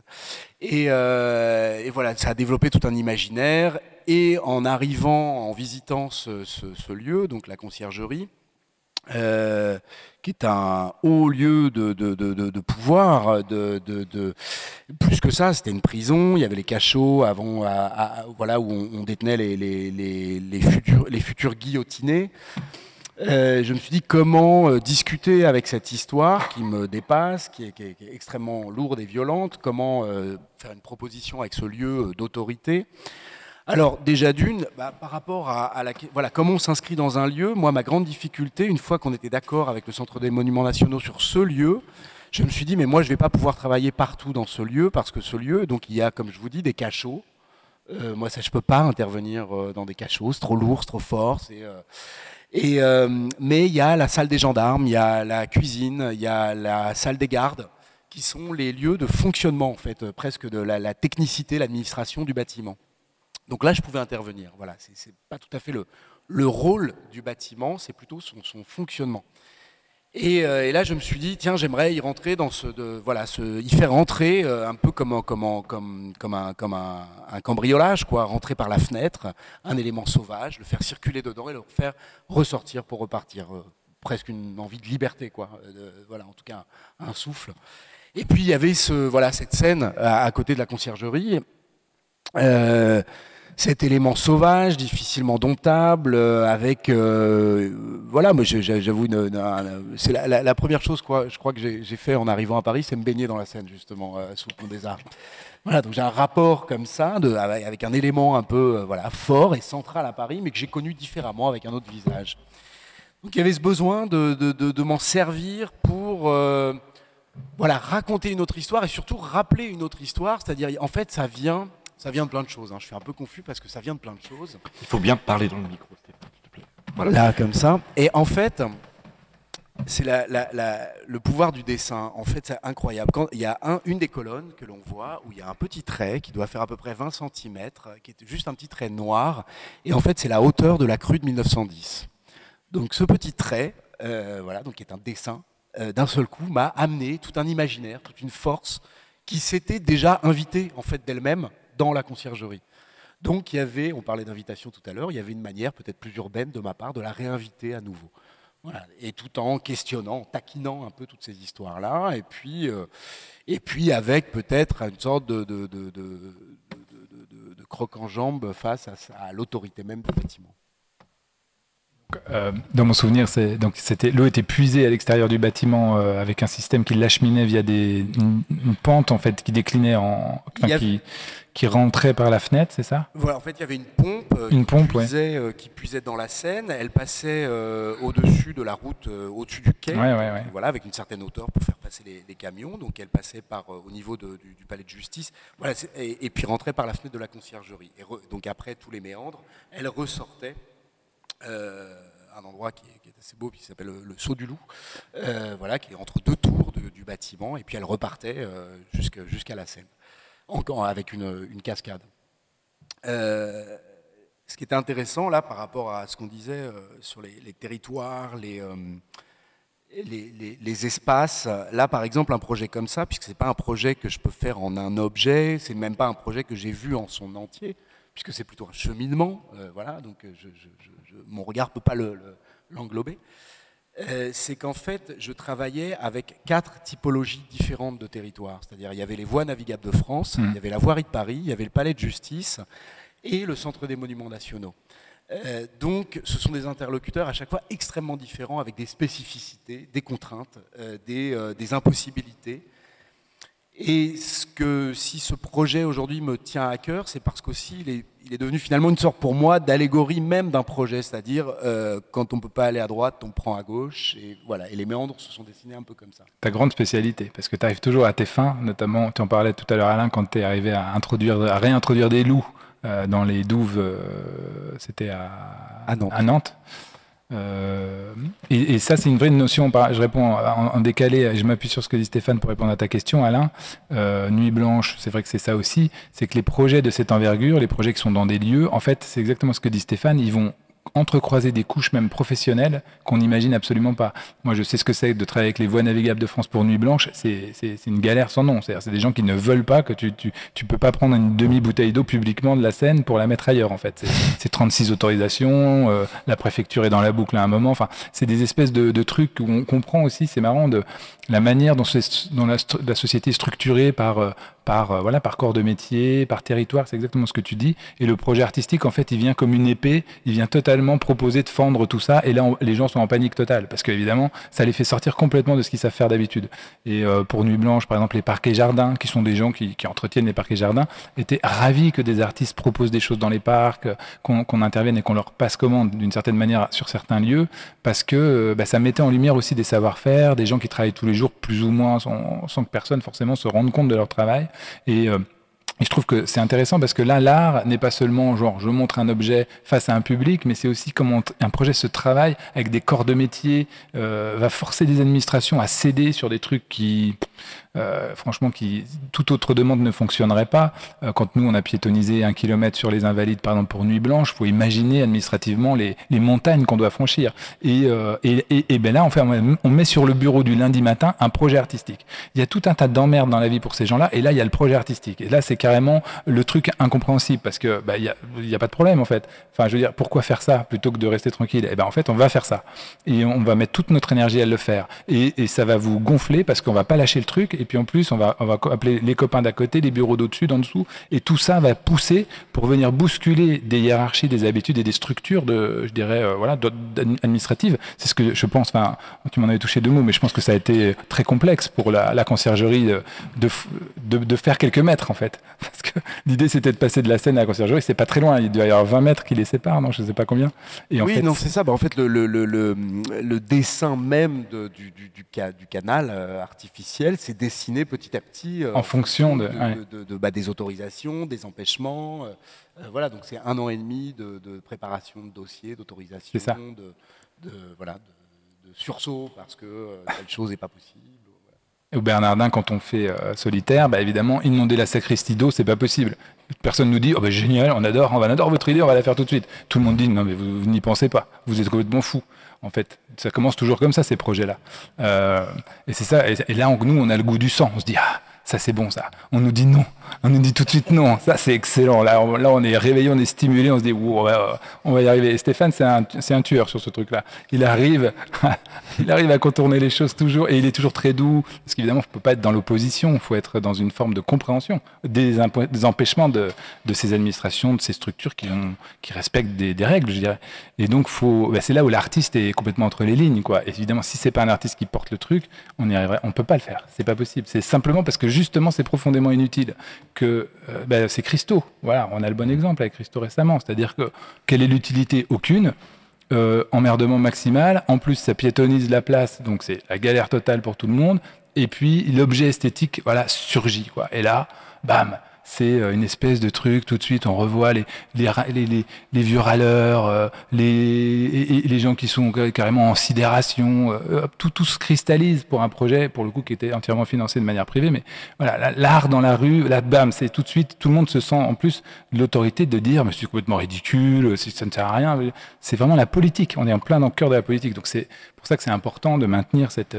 Et, et, voilà, ça a développé tout un imaginaire. Et en arrivant, en visitant ce, ce, ce lieu, donc la conciergerie, euh, qui est un haut lieu de, de, de, de pouvoir. De, plus que ça, c'était une prison. Il y avait les cachots avant, voilà, où on, détenait les, les, les, futurs, les futurs guillotinés. Euh, je me suis dit comment euh, discuter avec cette histoire qui me dépasse, qui est, extrêmement lourde et violente, comment faire une proposition avec ce lieu d'autorité. Alors déjà d'une, bah, par rapport à, la, voilà, comment on s'inscrit dans un lieu, moi ma grande difficulté, une fois qu'on était d'accord avec le Centre des Monuments Nationaux sur ce lieu, je me suis dit mais moi je vais pas pouvoir travailler partout dans ce lieu parce que ce lieu, donc il y a comme je vous dis des cachots. Euh, moi ça je peux pas intervenir euh, dans des cachots, c'est trop lourd, trop fort, euh, et mais il y a la salle des gendarmes, il y a la cuisine, il y a la salle des gardes qui sont les lieux de fonctionnement en fait presque de la technicité, l'administration du bâtiment. Donc là, je pouvais intervenir. Voilà, c'est pas tout à fait le, le rôle du bâtiment, c'est plutôt son, fonctionnement. Et, euh, et, là, je me suis dit, tiens, j'aimerais y rentrer dans ce, voilà, ce, y faire rentrer euh, un peu comme, un, cambriolage, quoi, rentrer par la fenêtre, un élément sauvage, le faire circuler dedans et le faire ressortir pour repartir. Euh, presque une envie de liberté, quoi. Voilà, en tout cas, un, souffle. Et puis il y avait ce, voilà, cette scène à, côté de la conciergerie. Cet élément sauvage, difficilement domptable, euh, avec euh, voilà, moi j'avoue, c'est la, la, première chose quoi, je crois que j'ai fait en arrivant à Paris, c'est me baigner dans la Seine justement euh, sous le pont des Arts. Voilà, donc j'ai un rapport comme ça, avec un élément un peu voilà fort et central à Paris, mais que j'ai connu différemment avec un autre visage. Donc il y avait ce besoin de, de, de, de m'en servir pour voilà raconter une autre histoire et surtout rappeler une autre histoire, c'est-à-dire en fait ça vient ça vient de plein de choses. Hein. Je suis un peu confus parce que ça vient de plein de choses. Il faut bien parler dans le micro, Stéphane, s'il te plaît. Voilà. Là, comme ça. Et en fait, c'est le pouvoir du dessin. En fait, c'est incroyable. Quand il y a un, une des colonnes que l'on voit où il y a un petit trait qui doit faire à peu près 20 cm, qui est juste un petit trait noir. Et en fait, c'est la hauteur de la crue de 1910. Donc, ce petit trait, euh, voilà, donc qui est un dessin, euh, d'un seul coup, m'a amené tout un imaginaire, toute une force qui s'était déjà invitée en fait d'elle-même dans la conciergerie. Donc il y avait, on parlait d'invitation tout à l'heure, il y avait une manière peut-être plus urbaine de ma part de la réinviter à nouveau. Et tout en questionnant, en taquinant un peu toutes ces histoires-là, et puis, euh, et puis avec peut-être une sorte de, de, de, de croc en jambe face à l'autorité même du bâtiment. Euh, dans mon souvenir, donc c'était l'eau était puisée à l'extérieur du bâtiment euh, avec un système qui l'acheminait via des une, une, pente en fait qui déclinait en enfin, avait... qui qui rentrait par la fenêtre, c'est ça? Voilà, en fait, il y avait une pompe, euh, une qui, pompe puisait, ouais. qui puisait dans la Seine. Elle passait au-dessus de la route, au-dessus du quai, ouais, ouais, voilà, avec une certaine hauteur pour faire passer les, les camions. Donc, elle passait par au niveau de, du, du, palais de justice, voilà, et, et, puis rentrait par la fenêtre de la conciergerie. Et re, donc après tous les méandres, elle ressortait un endroit qui est, assez beau, qui s'appelle le, Saut du Loup, euh, voilà, qui est entre deux tours du bâtiment, et puis elle repartait euh, jusqu'à jusqu la Seine, encore avec une, cascade. Euh, ce qui était intéressant là par rapport à ce qu'on disait euh, sur les, territoires, les, euh, les, les, espaces, là par exemple un projet comme ça, puisque c'est pas un projet que je peux faire en un objet, c'est même pas un projet que j'ai vu en son entier, puisque c'est plutôt un cheminement, euh, voilà, donc je, je, je, mon regard ne peut pas l'englober, le, euh, c'est qu'en fait, je travaillais avec quatre typologies différentes de territoires. C'est-à-dire, il y avait les voies navigables de France, mmh. il y avait la voirie de Paris, il y avait le palais de justice et le centre des monuments nationaux. Euh, donc, ce sont des interlocuteurs à chaque fois extrêmement différents, avec des spécificités, des contraintes, euh, des, des impossibilités. Et ce que, si ce projet aujourd'hui me tient à cœur, c'est parce qu'aussi il est, il est devenu finalement une sorte pour moi d'allégorie même d'un projet, c'est-à-dire euh, quand on peut pas aller à droite, on prend à gauche, et voilà. Et les méandres se sont dessinés un peu comme ça. Ta grande spécialité, parce que tu arrives toujours à tes fins, notamment, tu en parlais tout à l'heure Alain, quand tu es arrivé à introduire, à réintroduire des loups euh, dans les douves, euh, c'était à, À Nantes. À Nantes. Euh, et, ça, c'est une vraie notion. Je réponds en, en décalé. Je m'appuie sur ce que dit Stéphane pour répondre à ta question, Alain. Euh, Nuit blanche, c'est vrai que c'est ça aussi. C'est que les projets de cette envergure, les projets qui sont dans des lieux, en fait, c'est exactement ce que dit Stéphane. Ils vont entrecroiser des couches même professionnelles qu'on n'imagine absolument pas. Moi, je sais ce que c'est de travailler avec les voies navigables de France pour Nuit Blanche. C'est une galère sans nom. C'est des gens qui ne veulent pas que tu, tu, tu peux pas prendre une demi-bouteille d'eau publiquement de la Seine pour la mettre ailleurs, en fait. C'est- C'est 36 autorisations, euh, la préfecture est dans la boucle à un moment. C'est des espèces de, trucs où on comprend aussi, c'est marrant, la manière dont, la, la société est structurée par, euh, par, euh, voilà, par corps de métier, par territoire, c'est exactement ce que tu dis. Et le projet artistique, en fait, il vient comme une épée, il vient totalement proposer de fendre tout ça. Et là, les gens sont en panique totale, parce qu'évidemment, ça les fait sortir complètement de ce qu'ils savent faire d'habitude. Et euh, pour Nuit Blanche, par exemple, les parquets jardins, qui sont des gens qui, qui entretiennent les parquets jardins, étaient ravis que des artistes proposent des choses dans les parcs, qu'on qu'on intervienne et qu'on leur passe commande d'une certaine manière sur certains lieux, parce que euh, bah, ça mettait en lumière aussi des savoir-faire, des gens qui travaillent tous les jours plus ou moins sans, sans que personne forcément se rende compte de leur travail. Et euh, et je trouve que c'est intéressant parce que là, l'art n'est pas seulement genre je montre un objet face à un public, mais c'est aussi comment un projet se travaille avec des corps de métier, euh, va forcer des administrations à céder sur des trucs qui, euh, franchement, qui toute autre demande ne fonctionnerait pas. Euh, quand nous on a piétonnisé un kilomètre sur les Invalides, par exemple pour Nuit Blanche, faut imaginer administrativement les, montagnes qu'on doit franchir. Et, euh, ben là, on met sur le bureau du lundi matin un projet artistique. Il y a tout un tas d'emmerdes dans la vie pour ces gens-là, et là il y a le projet artistique. Et là c'est carrément le truc incompréhensible parce que bah, il y a, pas de problème en fait. Enfin, je veux dire, pourquoi faire ça plutôt que de rester tranquille? Eh ben en fait, on va faire ça et on va mettre toute notre énergie à le faire. Et, ça va vous gonfler parce qu'on va pas lâcher le truc. Puis en plus, on va, on va co- appeler les copains d'à côté, les bureaux d'au-dessus, d'en dessous, et tout ça va pousser pour venir bousculer des hiérarchies, des habitudes et des structures de, je dirais, euh, voilà, administratives. C'est ce que je pense. Enfin, tu m'en avais touché deux mots, mais je pense que ça a été très complexe pour la, la conciergerie de, de, faire quelques mètres en fait. [LAUGHS] Parce que l'idée c'était de passer de la scène à la conciergerie, c'est pas très loin. Il doit y avoir 20 mètres qui les séparent, non Je sais pas combien. Et en oui, fait, non, c'est ça. Bah, en fait, le, le, le, le, le dessin même de- du, du, du, ca- du canal euh, artificiel dessiné petit à petit euh, En fonction de- de, ouais. de- de- bah, des autorisations, des empêchements. euh, euh, voilà, donc c'est un an et demi de, préparation de dossiers, d'autorisation, de, voilà, de, sursaut parce que telle chose n'est pas possible. Au Bernardin, quand on fait euh, solitaire, bah, évidemment, inonder la sacristie d'eau, c'est pas possible. Personne nous dit, oh, bah, génial, on adore, on adore votre idée, on va la faire tout de suite. Tout le monde dit, non, mais vous, vous n'y pensez pas, vous êtes complètement fou. En fait, ça commence toujours comme ça, ces projets-là. Euh, et c'est ça, et, là, on- nous, on a le goût du sang. On se dit, ah, ça c'est bon, ça. On nous dit non. On nous dit tout de suite non. Ça, c'est excellent. Là, on, là, on est réveillé, on est stimulé, on se dit, Ouh, on, va, y arriver. Et Stéphane, c'est un, un tueur sur ce truc-là. Il arrive, [LAUGHS] il arrive à contourner les choses toujours, et il est toujours très doux. Parce qu'évidemment, je peux pas être dans l'opposition. Il faut être dans une forme de compréhension des, empêchements de, de ces administrations, de ces structures qui, ont, qui respectent des, des règles, je dirais. Et donc, faut, bah, c'est là où l'artiste est complètement entre les lignes, quoi. Et évidemment, si c'est pas un artiste qui porte le truc, on n'y arriverait, on peut pas le faire. C'est pas possible. C'est simplement parce que justement, c'est profondément inutile que euh, bah, c'est Christo. Voilà, on a le bon exemple avec Christo récemment. C'est-à-dire que quelle est l'utilité? Aucune. Euh, emmerdement maximal. En plus, ça piétonise la place, donc c'est la galère totale pour tout le monde. Et puis, l'objet esthétique, voilà, surgit, quoi. Et là, bam, c'est euh, une espèce de truc. Tout de suite, on revoit les vieux râleurs, euh, les gens qui sont ca- carrément en sidération. euh, tout se cristallise pour un projet, pour le coup, qui était entièrement financé de manière privée. Mais voilà, la- l'art dans la rue, là, bam, c'est tout de suite, tout le monde se sent en plus l'autorité de dire, mais c'est complètement ridicule, ça ne sert à rien. C'est vraiment la politique. On est en plein dans le cœur de la politique. Donc c'est pour ça que c'est important de maintenir cette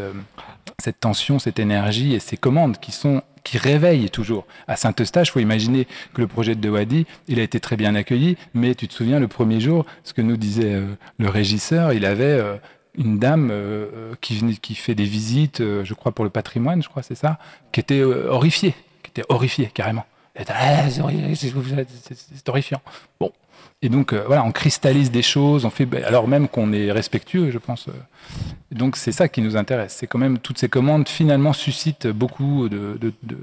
tension, cette énergie et ces commandes qui sont qui réveillent toujours. À Saint-Eustache, faut imaginer que le projet de Wadi, il a été très bien accueilli, mais tu te souviens, le premier jour, ce que nous disait euh, le régisseur, il avait euh, une dame euh, qui, qui fait des visites, je crois, pour le patrimoine, je crois, c'est ça, qui était horrifiée, qui était horrifiée, carrément. Ah, c'est horri- c'est- c'est- c'est- c'est horrifiant. Bon. Et donc, euh, voilà, on cristallise des choses, on fait, ben, alors même qu'on est respectueux, je pense. euh. Donc, c'est ça qui nous intéresse. C'est quand même, toutes ces commandes, finalement, suscitent beaucoup de, de, de,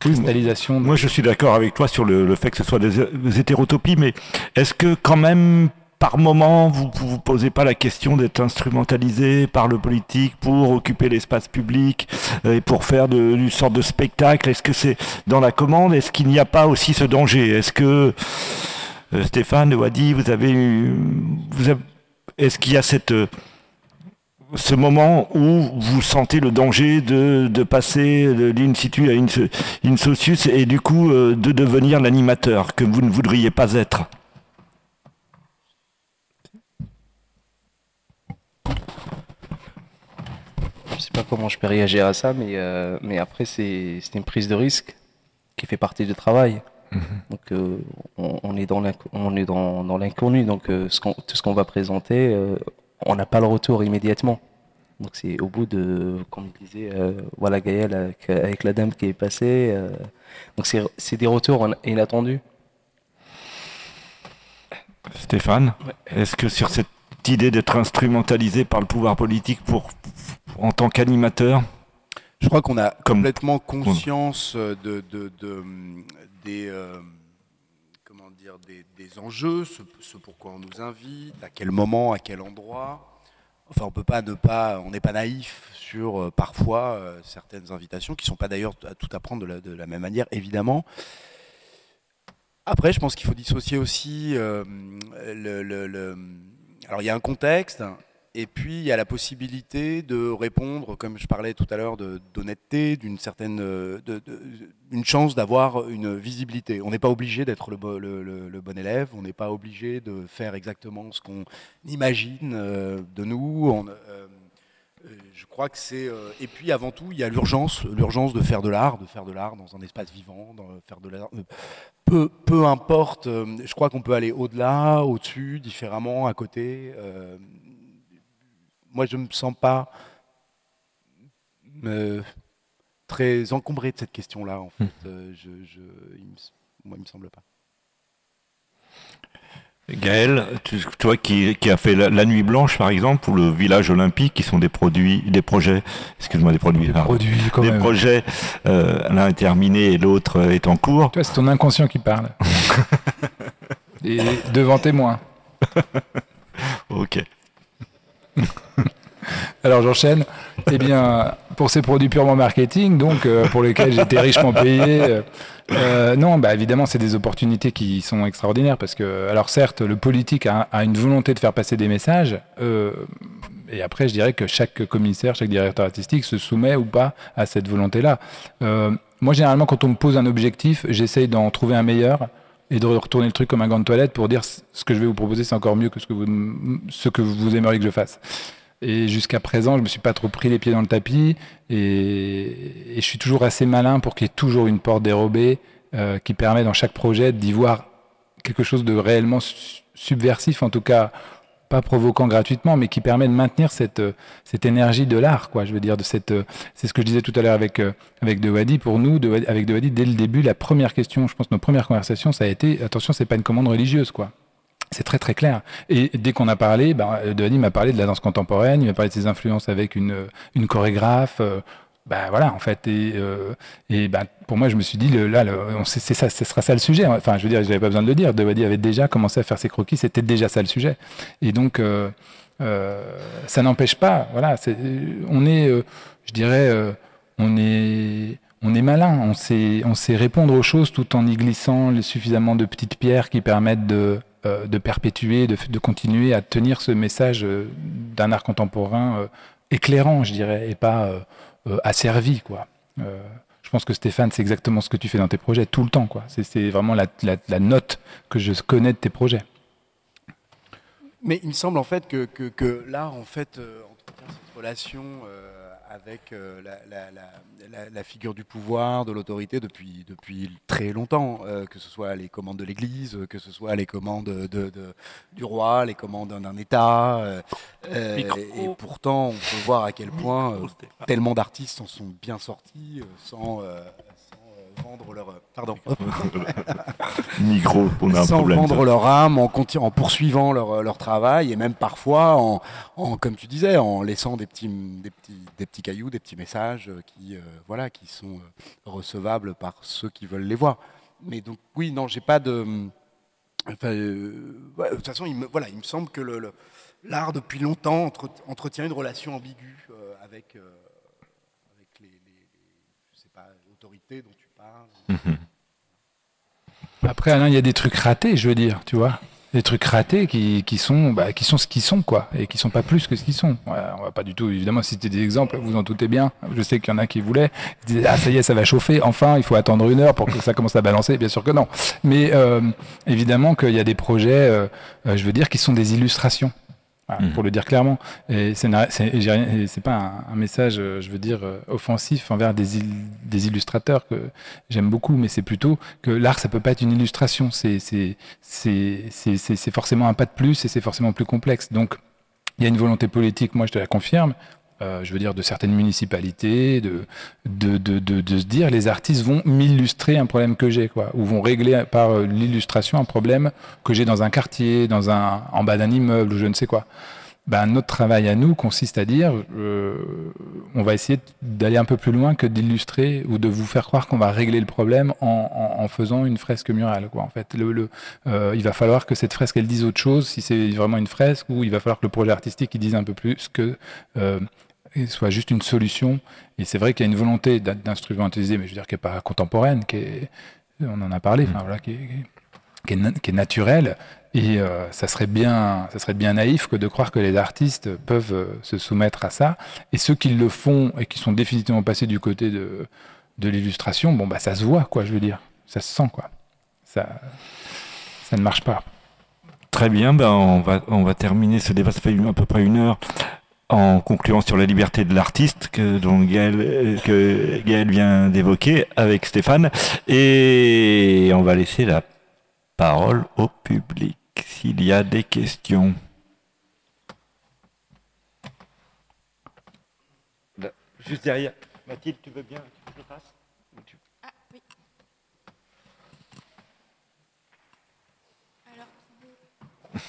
cristallisation. Moi, je suis d'accord avec toi sur le, fait que ce soit des, hétérotopies, mais est-ce que quand même par moment, vous ne vous posez pas la question d'être instrumentalisé par le politique pour occuper l'espace public euh, et pour faire une sorte de spectacle. Est-ce que c'est dans la commande? Est-ce qu'il n'y a pas aussi ce danger? Est-ce que euh, Stéphane ou Adi, vous avez, vous est-ce qu'il y a cette ce moment où vous sentez le danger de, passer de l'in situ à une, une socius et du coup euh, de devenir l'animateur que vous ne voudriez pas être Je ne sais pas comment je peux réagir à ça, mais, euh, mais après, c'est une prise de risque qui fait partie du travail. Mhm. Donc, euh, on, est dans l'inconnu. Donc, ce tout ce qu'on va présenter, on n'a pas le retour immédiatement. Donc c'est au bout de, comme je disais, euh, voilà Gaël avec, la dame qui est passée. Euh, donc c'est des retours inattendus. Stéphane, est-ce que sur cette idée d'être instrumentalisé par le pouvoir politique pour, en tant qu'animateur? Je crois qu'on a complètement conscience de, de, des, euh, comment dire, des, des enjeux, ce, ce pourquoi on nous invite, à quel moment, à quel endroit. Enfin, on peut pas ne pas, on n'est pas naïf sur euh, parfois euh, certaines invitations qui sont pas d'ailleurs à tout apprendre de la, même manière, évidemment. Après, je pense qu'il faut dissocier aussi euh, le, Alors, il y a un contexte, et puis, il y a la possibilité de répondre, comme je parlais tout à l'heure, d'honnêteté, d'une certaine, euh, chance d'avoir une visibilité. On n'est pas obligé d'être le, bon élève, on n'est pas obligé de faire exactement ce qu'on imagine euh, de nous. Euh, je crois que c'est. et puis, avant tout, il y a l'urgence, l'urgence de faire de l'art, de faire de l'art dans un espace vivant, de faire de l'art. Peu, peu importe. je crois qu'on peut aller au-delà, au-dessus, différemment, à côté moi, je ne me sens pas euh, très encombré de cette question-là, en fait. Hmm. Euh, je, il me, moi, il me semble pas. Gaël, tu, vois, qui, a fait la, Nuit Blanche, par exemple, ou le Village Olympique, qui sont des produits, des projets, excuse-moi, des produits, des, produits, des projets, euh, l'un est terminé et l'autre est en cours. Toi, c'est ton inconscient qui parle. [LAUGHS] et devant témoin. [LAUGHS] ok. [LAUGHS] Alors j'enchaîne. Eh bien, pour ces produits purement marketing, donc euh, pour lesquels j'étais richement payé, euh, euh, non, bah évidemment, c'est des opportunités qui sont extraordinaires parce que, alors certes, le politique a, une volonté de faire passer des messages. et après, je dirais que chaque commissaire, chaque directeur artistique se soumet ou pas à cette volonté-là. moi, généralement, quand on me pose un objectif, j'essaye d'en trouver un meilleur et de retourner le truc comme un gant de toilette pour dire ce que je vais vous proposer, c'est encore mieux que ce que vous, ce que vous aimeriez que je fasse. Et jusqu'à présent, je me suis pas trop pris les pieds dans le tapis et, je suis toujours assez malin pour qu'il y ait toujours une porte dérobée euh, qui permet dans chaque projet d'y voir quelque chose de réellement subversif, en tout cas pas provoquant gratuitement, mais qui permet de maintenir cette, euh, cette énergie de l'art, quoi. Je veux dire, de cette, euh, c'est ce que je disais tout à l'heure avec, avec Dewadi. Pour nous, de, avec dès le début, la première question, je pense, nos premières conversations, ça a été, attention, c'est pas une commande religieuse, quoi. C'est très très clair. Et dès qu'on a parlé, Dewadi m'a parlé de la danse contemporaine, il m'a parlé de ses influences avec une, une chorégraphe, ben voilà, en fait, et, euh, ben, pour moi, je me suis dit, là, c'est ça, ce sera ça le sujet. Enfin, je veux dire, j'avais pas besoin de le dire. Dewadi avait déjà commencé à faire ses croquis, c'était déjà ça le sujet. Et donc, euh, euh, ça n'empêche pas. Voilà, on est, euh, je dirais, euh, on est, on est malin. On sait, on sait répondre aux choses tout en y glissant suffisamment de petites pierres qui permettent de, euh, de perpétuer, de, continuer à tenir ce message d'un art contemporain éclairant, je dirais, et pas euh, asservi, quoi. Euh, je pense que Stéphane, c'est exactement ce que tu fais dans tes projets tout le temps, quoi. C'est vraiment la, note que je connais de tes projets. Mais il me semble en fait que, là, en fait, euh, cette relation avec euh, la, figure du pouvoir, de l'autorité depuis, depuis très longtemps, euh, que ce soit les commandes de l'Église, que ce soit les commandes de, du roi, les commandes d'un État. Euh, et pourtant, on peut voir à quel point tellement d'artistes en sont bien sortis sans, vendre leur... Pardon. [LAUGHS] Micro, on a un sans problème. vendre ça. leur âme, en, conti- en poursuivant leur, leur travail et même parfois, en, en, comme tu disais, en laissant des petits, des petits, des petits cailloux, des petits messages euh, qui, euh, voilà, qui sont euh, recevables par ceux qui veulent les voir. Mais donc, oui, non, j'ai pas de. Enfin, euh, ouais, de toute façon, il me, voilà, il me semble que le- le- l'art, depuis longtemps, entre- entretient une relation ambiguë euh, avec, euh, avec les, les- les- je sais pas, autorités dont tu. Après, Alain, il y a des trucs ratés, je veux dire, tu vois. Des trucs ratés qui, qui sont, bah, qui sont ce qu'ils sont, quoi, et qui sont pas plus que ce qu'ils sont. Ouais, on va pas du tout, évidemment, citer des exemples, vous en doutez bien. Je sais qu'il y en a qui voulaient. Ah, ça y est, ça va chauffer, enfin, il faut attendre une heure pour que ça commence à balancer. Bien sûr que non. Mais euh, évidemment qu'il y a des projets, euh, euh, je veux dire, qui sont des illustrations. Voilà, Mhm. Pour le dire clairement, et c'est pas un, un message, euh, je veux dire, euh, offensif envers des, il- des illustrateurs que j'aime beaucoup, mais c'est plutôt que l'art, ça peut pas être une illustration. C'est forcément un pas de plus et c'est forcément plus complexe. Donc il y a une volonté politique, moi je te la confirme. Euh, je veux dire de certaines municipalités, de de, de, de, se dire les artistes vont m'illustrer un problème que j'ai quoi, ou vont régler par euh, l'illustration un problème que j'ai dans un quartier, dans un en bas d'un immeuble ou je ne sais quoi. Ben, notre travail à nous consiste à dire, euh, on va essayer d'aller un peu plus loin que d'illustrer ou de vous faire croire qu'on va régler le problème en, en, en faisant une fresque murale. Quoi. En fait, le, le, euh, il va falloir que cette fresque elle dise autre chose si c'est vraiment une fresque, ou il va falloir que le projet artistique il dise un peu plus que euh, soit juste une solution. Et c'est vrai qu'il y a une volonté d'in- d'instrumentaliser, mais je veux dire qui est pas contemporaine, qui est, on en a parlé, enfin voilà, qui est, qui est, na- qui est naturelle. Et euh, ça serait bien, ça serait bien naïf que de croire que les artistes peuvent euh, se soumettre à ça. Et ceux qui le font et qui sont définitivement passés du côté de, de l'illustration, bon bah ça se voit, quoi. Je veux dire, ça se sent, quoi. Ça, ça ne marche pas. Très bien, ben on va on va terminer ce débat, ça fait à peu près une heure, en concluant sur la liberté de l'artiste que dont Gaël, euh, que Gaël vient d'évoquer avec Stéphane, et on va laisser la parole au public s'il y a des questions. Juste derrière, Mathilde, tu veux bien que je passe Ah oui. Alors, [LAUGHS]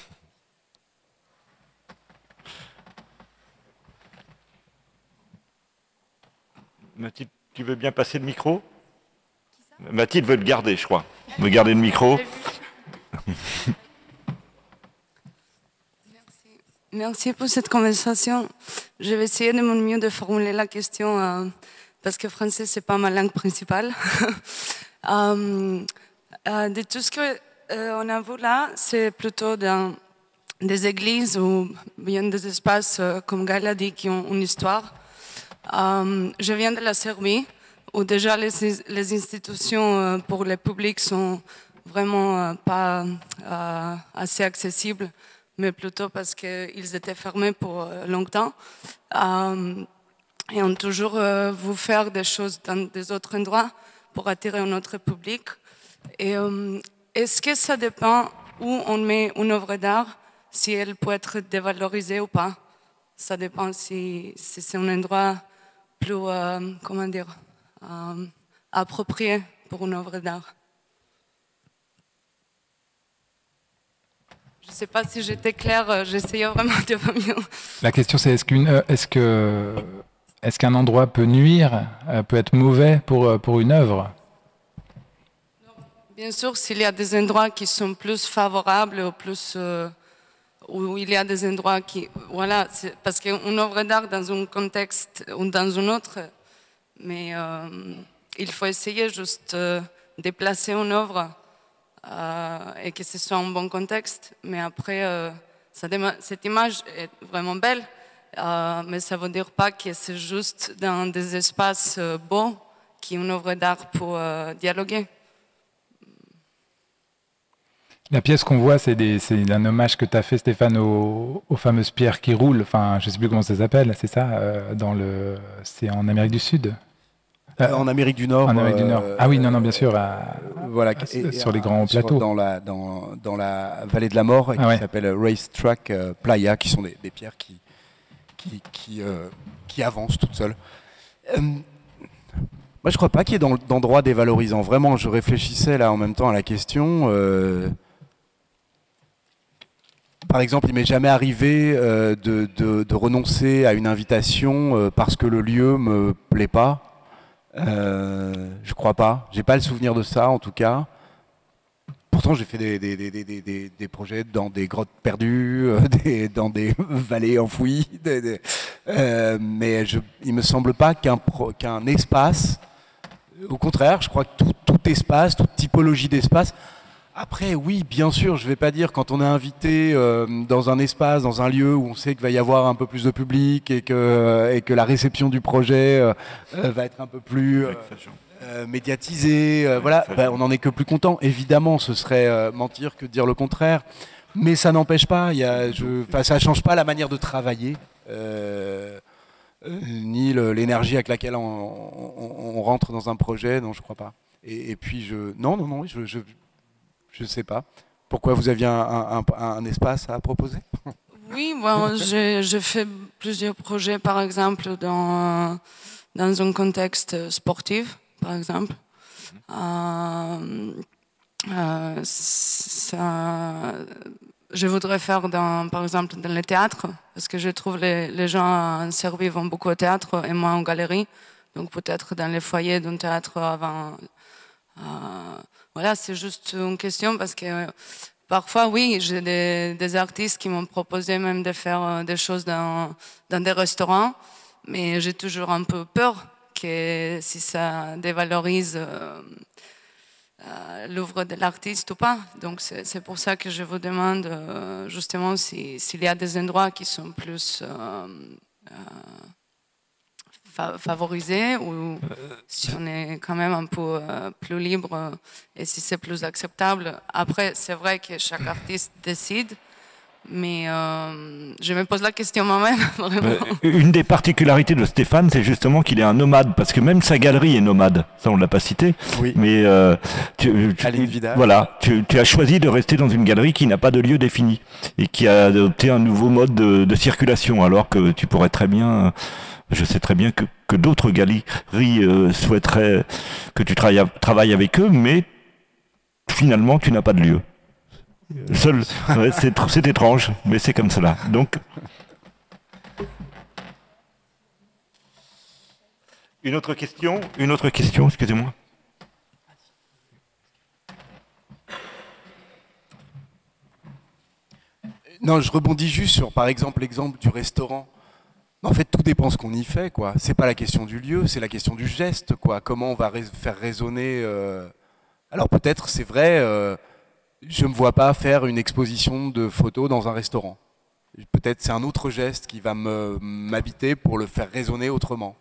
Mathilde, tu veux bien passer le micro? Mathilde veut le garder, je crois. Veut garder le micro? Merci. Pour cette conversation. Je vais essayer de mon mieux de formuler la question euh, parce que français c'est pas ma langue principale. [LAUGHS] Euh, euh, de tout ce que on a vu là, c'est plutôt dans des églises ou bien des espaces comme Gaël a dit qui ont une histoire. Je viens de la Serbie où déjà les, les institutions pour le public sont vraiment pas assez accessibles, mais plutôt parce qu'ils étaient fermés pour euh, longtemps. Euh, et on toujours euh, vous faire des choses dans des autres endroits pour attirer un autre public. Et euh, est-ce que ça dépend où on met une œuvre d'art, si elle peut être dévalorisée ou pas? Ça dépend si, si c'est un endroit plus, comment dire, approprié pour une œuvre d'art. Je ne sais pas si j'étais claire, euh, j'essayais vraiment de faire mieux. La question c'est est-ce qu'une, euh, est-ce que, est-ce qu'un endroit peut nuire, euh, peut être mauvais pour pour une œuvre? Bien sûr, s'il y a des endroits qui sont plus favorables ou plus euh, où il y a des endroits qui voilà, parce qu'une œuvre d'art dans un contexte ou dans un autre, mais euh, il faut essayer juste de placer une œuvre euh, et que ce soit un bon contexte. Mais après, euh, cette image est vraiment belle, euh, mais ça ne veut dire pas que c'est juste dans des espaces beaux qu'une œuvre d'art pour dialoguer. La pièce qu'on voit, c'est, un hommage que tu as fait, Stéphane, aux, fameuses pierres qui roulent. Enfin, je sais plus comment ça s'appelle, c'est ça dans C'est en Amérique du Sud Euh, en Amérique du Nord. En Amérique du Nord. euh, Ah oui, non, non, bien sûr. à- voilà, à- et- et sur les grands sur- plateaux. dans la dans, dans la vallée de la mort, Ah qui ouais. s'appelle Racetrack euh, Playa, qui sont des, des pierres qui qui qui, euh, qui avancent toutes seules. Euh, Moi, je crois pas qu'il y ait d'endroits dévalorisants. Vraiment, je réfléchissais là en même temps à la question. Euh, par exemple, il m'est jamais arrivé euh, de, renoncer à une invitation euh, parce que le lieu me plaît pas. Je crois pas. J'ai pas le souvenir de ça, en tout cas. Pourtant, j'ai fait des, projets dans des grottes perdues, [LAUGHS] dans des [LAUGHS] vallées enfouies. mais je, il me semble pas qu'un espace au contraire, je crois que tout, espace, toute typologie d'espace. Après, oui, bien sûr, je ne vais pas dire quand on est invité euh, dans un espace, dans un lieu où on sait qu'il va y avoir un peu plus de public et que, et que la réception du projet euh, euh, va être un peu plus médiatisée. voilà, ben, on n'en est que plus content. Évidemment, ce serait mentir que de dire le contraire. Mais ça n'empêche pas, y a, je, ça ne change pas la manière de travailler. Ni l'énergie avec laquelle on, rentre dans un projet, non, je crois pas. Et, puis, je, non, non, non, je, je, je sais pas. Pourquoi vous aviez un, espace à proposer? Oui, bon, je, fais plusieurs projets, par exemple, dans, dans un contexte sportif, par exemple. Euh, euh, je voudrais faire, par exemple, dans le théâtre, parce que je trouve les, les gens en Serbie vont beaucoup au théâtre et moi en galerie. Donc peut-être dans les foyers d'un théâtre avant. Euh, voilà, c'est juste une question parce que parfois, oui, j'ai des, artistes qui m'ont proposé même de faire euh, des choses dans, des restaurants, mais j'ai toujours un peu peur que si ça dévalorise. Euh, euh, l'œuvre de l'artiste ou pas. Donc c'est pour ça que je vous demande euh, justement s'il y a des endroits qui sont plus euh, favorisés ou si on est quand même un peu plus libre et si c'est plus acceptable. Après, c'est vrai que chaque [COUGHS] artiste décide mais euh, je me pose la question moi-même. [LAUGHS] Euh, une des particularités de Stéphane, c'est justement qu'il est un nomade, parce que même sa galerie est nomade. Ça, on l'a pas cité. Oui. Mais euh, tu, voilà, tu, as choisi de rester dans une galerie qui n'a pas de lieu défini et qui a adopté un nouveau mode de, circulation, alors que tu pourrais très bien. Je sais très bien que, que d'autres galeries souhaiteraient que tu travailles avec eux, mais finalement, tu n'as pas de lieu. Seul, [LAUGHS] c'est étrange, mais c'est comme cela. Donc, une autre question, une autre question, excusez-moi. Non, je rebondis juste sur, par exemple, l'exemple du restaurant. En fait, tout dépend ce qu'on y fait, quoi. C'est pas la question du lieu, c'est la question du geste, quoi. Comment on va faire résonner. Euh, alors peut-être, c'est vrai. Euh, je ne me vois pas faire une exposition de photos dans un restaurant. Peut-être c'est un autre geste qui va m'habiter pour le faire résonner autrement.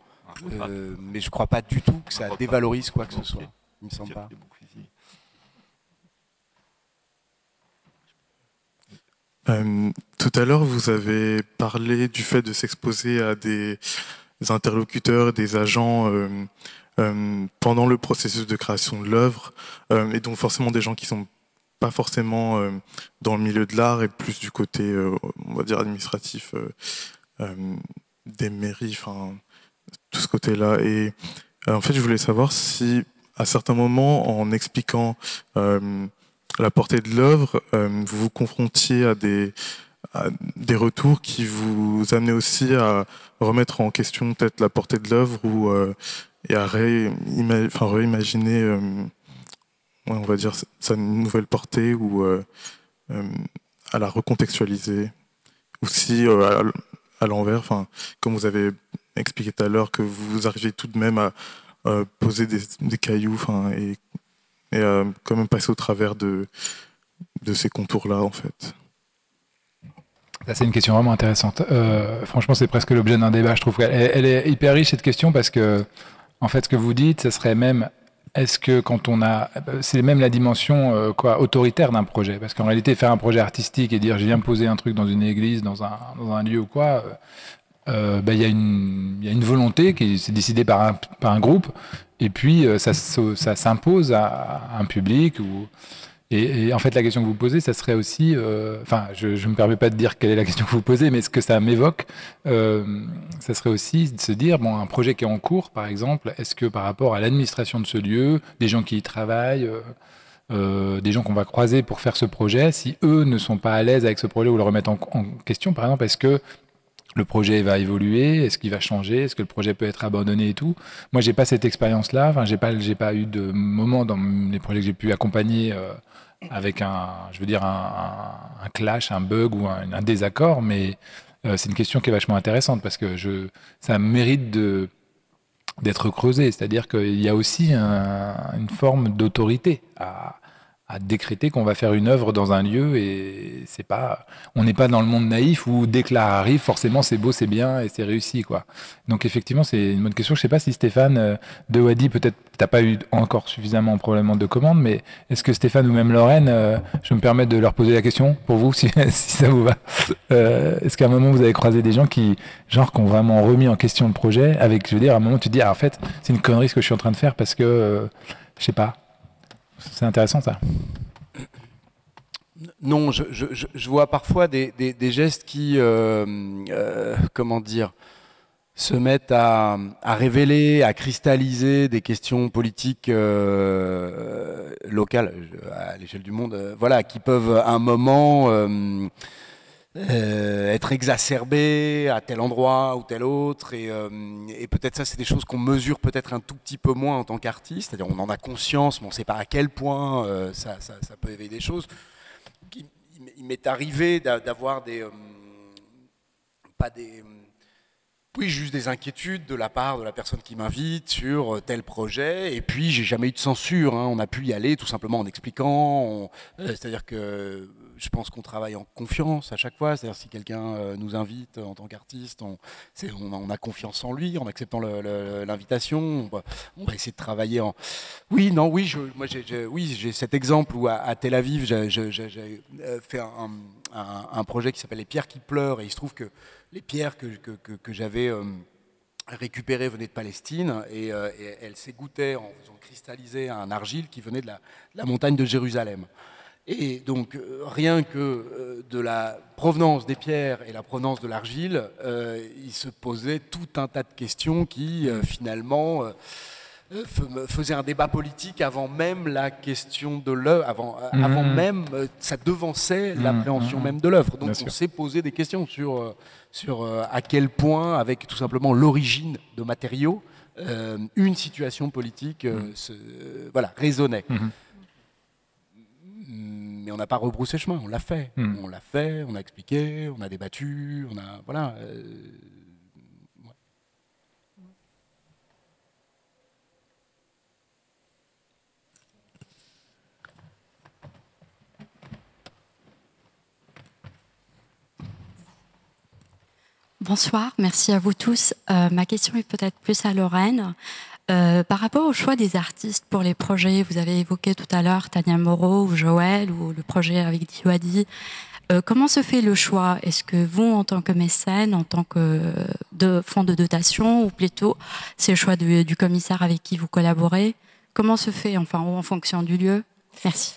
Euh, mais je ne crois pas du tout que ça dévalorise quoi que ce soit. Il me semble pas. Euh, tout à l'heure, vous avez parlé du fait de s'exposer à des interlocuteurs, des agents euh, pendant le processus de création de l'œuvre, et donc forcément des gens qui sont pas forcément euh, dans le milieu de l'art et plus du côté, euh, on va dire, administratif euh, des mairies, enfin, tout ce côté-là. Et en fait, je voulais savoir si, à certains moments, en expliquant la portée de l'œuvre, vous vous confrontiez à des, retours qui vous amenaient aussi à remettre en question peut-être la portée de l'œuvre ou et à réimaginer on va dire, sa nouvelle portée ou euh, euh, à la recontextualiser. Ou si, euh, à, l'envers, enfin, comme vous avez expliqué tout à l'heure, que vous arrivez tout de même à poser des, cailloux enfin, et, et quand même passer au travers de, ces contours-là, en fait. C'est une question vraiment intéressante. franchement, c'est presque l'objet d'un débat. Je trouve elle est hyper riche cette question parce que, en fait, ce que vous dites, ce serait même est-ce que quand on a, c'est même la dimension euh, quoi autoritaire d'un projet, parce qu'en réalité faire un projet artistique et dire je viens poser un truc dans une église, dans un, lieu ou quoi, euh, euh ben, il y, a une, volonté qui est décidée par un, par un groupe, et puis euh, ça, s'impose à, un public ou Et, en fait, la question que vous posez, ça serait aussi, euh, enfin, je ne me permets pas de dire quelle est la question que vous posez, mais ce que ça m'évoque, euh, ça serait aussi de se dire, bon, un projet qui est en cours, par exemple, est-ce que par rapport à l'administration de ce lieu, des gens qui y travaillent, des gens qu'on va croiser pour faire ce projet, si eux ne sont pas à l'aise avec ce projet ou le remettent en, en question, par exemple, est-ce que le projet va évoluer, est-ce qu'il va changer, est-ce que le projet peut être abandonné et tout. Moi, j'ai pas cette expérience-là. Enfin, j'ai pas, j'ai pas eu de moment dans les projets que j'ai pu accompagner avec un, je veux dire, un, clash, un bug ou un, désaccord, mais euh, c'est une question qui est vachement intéressante parce que je, ça mérite de d'être creusé. C'est-à-dire qu'il y a aussi une forme d'autorité à, à décréter qu'on va faire une œuvre dans un lieu et c'est pas on n'est pas dans le monde naïf où dès que l'art arrive forcément c'est beau c'est bien et c'est réussi quoi. Donc effectivement c'est une bonne question. Je sais pas si Stéphane euh, de Wadi peut-être t'as pas eu encore suffisamment probablement de commandes mais est-ce que Stéphane ou même Lorraine euh, je me permets de leur poser la question pour vous [LAUGHS] si, si ça vous va. Euh, est-ce qu'à un moment vous avez croisé des gens qui genre qui ont vraiment remis en question le projet avec je veux dire à un moment tu te dis ah, en fait c'est une connerie ce que je suis en train de faire parce que je sais pas c'est intéressant ça. Non, je, vois parfois des, gestes qui, euh, euh, comment dire, se mettent à, révéler, à cristalliser des questions politiques euh, locales à l'échelle du monde, voilà, qui peuvent à un moment euh, être exacerbé à tel endroit ou tel autre. Et, euh, et peut-être ça, c'est des choses qu'on mesure peut-être un tout petit peu moins en tant qu'artiste. C'est-à-dire on en a conscience, mais on ne sait pas à quel point euh, ça, peut éveiller des choses. Il m'est arrivé d'avoir des... pas des oui, juste des inquiétudes de la part de la personne qui m'invite sur tel projet. Et puis, j'ai jamais eu de censure. Hein. On a pu y aller tout simplement en expliquant. C'est-à-dire que je pense qu'on travaille en confiance à chaque fois. C'est-à-dire si quelqu'un euh, nous invite en tant qu'artiste, on, a confiance en lui en acceptant l'invitation. On, va essayer de travailler en. Oui, non, oui, moi j'ai oui, j'ai cet exemple où à, Tel Aviv, j'ai euh, fait un, projet qui s'appelle Les pierres qui pleurent et il se trouve que les pierres que, que, j'avais euh, récupérées venaient de Palestine et, elles s'égouttaient en faisant cristalliser un argile qui venait de la montagne de Jérusalem. Et donc, euh, rien que euh, de la provenance des pierres et la provenance de l'argile, euh, il se posait tout un tas de questions qui, finalement, faisaient un débat politique avant même la question de l'œuvre, avant, avant même, ça devançait mmh. l'appréhension mmh. même de l'œuvre. Donc, on s'est posé des questions sur, sur à quel point, avec tout simplement l'origine de matériaux, une situation politique se, voilà, résonnait mais on n'a pas rebroussé chemin, on l'a fait. Hmm. On l'a fait, on a expliqué, on a débattu, on a. Voilà. Euh, Bonsoir, merci à vous tous. Euh, ma question est peut-être plus à Lorraine. Euh, par rapport au choix des artistes pour les projets, vous avez évoqué tout à l'heure Tania Moreau ou Joël ou le projet avec Diwadi. Euh, comment se fait le choix? Est-ce que vous, en tant que mécène, en tant que de fonds de dotation, ou plutôt c'est le choix du commissaire avec qui vous collaborez? Comment se fait, enfin, en fonction du lieu? Merci.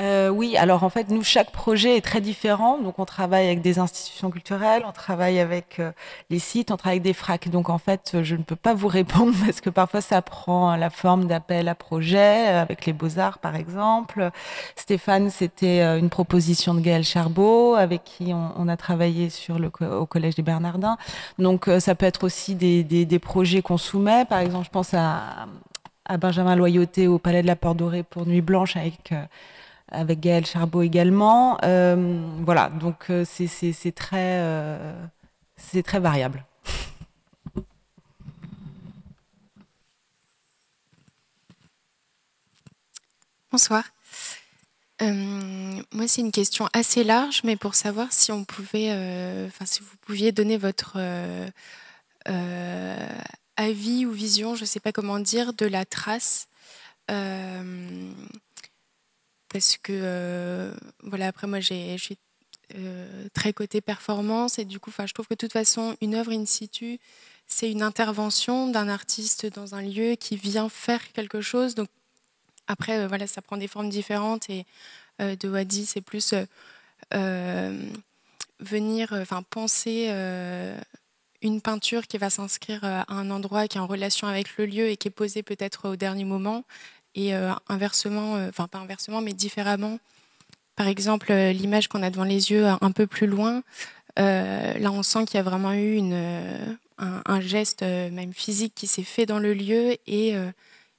Euh, oui, alors en fait, nous, chaque projet est très différent. Donc, on travaille avec des institutions culturelles, on travaille avec euh, les sites, on travaille avec des fracs. Donc, en fait, je ne peux pas vous répondre [LAUGHS] parce que parfois, ça prend la forme d'appel à projet, euh, avec les Beaux-Arts, par exemple. Stéphane, c'était une proposition de Gaël Charbot, avec qui on, a travaillé sur le, au Collège des Bernardins. Donc, ça peut être aussi des, projets qu'on soumet. Par exemple, je pense à, à Benjamin Loyauté au Palais de la Porte Dorée pour Nuit Blanche avec avec Gaël Charbot également. Euh, voilà, donc euh, c'est très, euh, très variable. [LAUGHS] Bonsoir. moi, c'est une question assez large, mais pour savoir si on pouvait, enfin, si vous pouviez donner votre avis ou vision, je ne sais pas comment dire, de la trace parce que euh, voilà après moi je suis euh, très côté performance et du coup je trouve que de toute façon une œuvre in situ c'est une intervention d'un artiste dans un lieu qui vient faire quelque chose. Donc après euh, voilà ça prend des formes différentes et de Wadi, c'est plus venir, enfin penser une peinture qui va s'inscrire à un endroit qui est en relation avec le lieu et qui est posée peut-être au dernier moment, et inversement, enfin pas inversement, mais différemment. Par exemple, l'image qu'on a devant les yeux un peu plus loin, là on sent qu'il y a vraiment eu un, geste euh, même physique qui s'est fait dans le lieu et euh,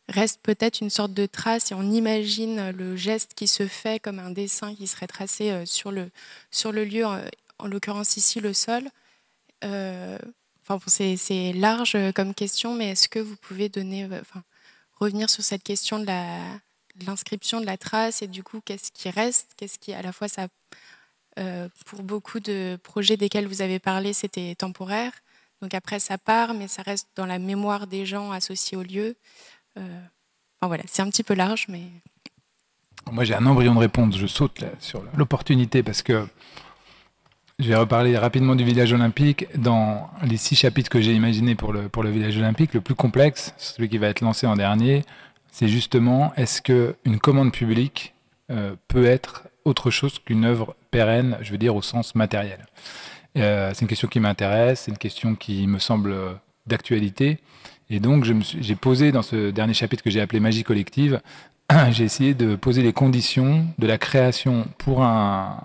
reste peut-être une sorte de trace et on imagine le geste qui se fait comme un dessin qui serait tracé euh, sur le, sur le lieu, en, l'occurrence ici le sol. enfin, c'est large comme question, mais est-ce que vous pouvez donner, revenir sur cette question de l'inscription de la trace et du coup qu'est-ce qui reste, qu'est-ce qui à la fois ça, pour beaucoup de projets desquels vous avez parlé, c'était temporaire. Donc après, ça part, mais ça reste dans la mémoire des gens associés au lieu. Euh, voilà, c'est un petit peu large, mais. Moi, j'ai un embryon de réponse. Je saute sur l'opportunité parce que je vais reparler rapidement du village olympique. Dans les six chapitres que j'ai imaginés pour le, pour le village olympique, le plus complexe, celui qui va être lancé en dernier, c'est justement est-ce qu'une commande publique euh, peut être autre chose qu'une œuvre pérenne, je veux dire au sens matériel? Euh, c'est une question qui m'intéresse, c'est une question qui me semble euh, d'actualité. Et donc, j'ai posé dans ce dernier chapitre que j'ai appelé Magie collective, [CLEARS THROAT] j'ai essayé de poser les conditions de la création pour un,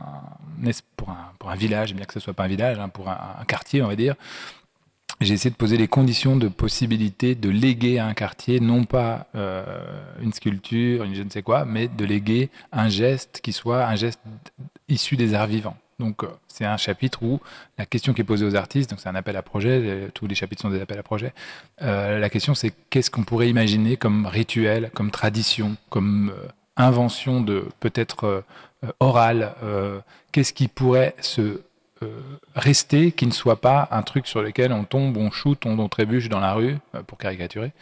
pour un, pour un village, bien que ce soit pas un village, hein, pour un, quartier, on va dire. J'ai essayé de poser les conditions de possibilité de léguer à un quartier, non pas euh, une sculpture, une je ne sais quoi, mais de léguer un geste qui soit un geste issu des arts vivants. Donc, euh, c'est un chapitre où la question qui est posée aux artistes, donc c'est un appel à projet, euh, tous les chapitres sont des appels à projet. La question, c'est qu'est-ce qu'on pourrait imaginer comme rituel, comme tradition, comme invention de peut-être orale Qu'est-ce qui pourrait se rester, qui ne soit pas un truc sur lequel on tombe, on shoot, on, on trébuche dans la rue, pour caricaturer,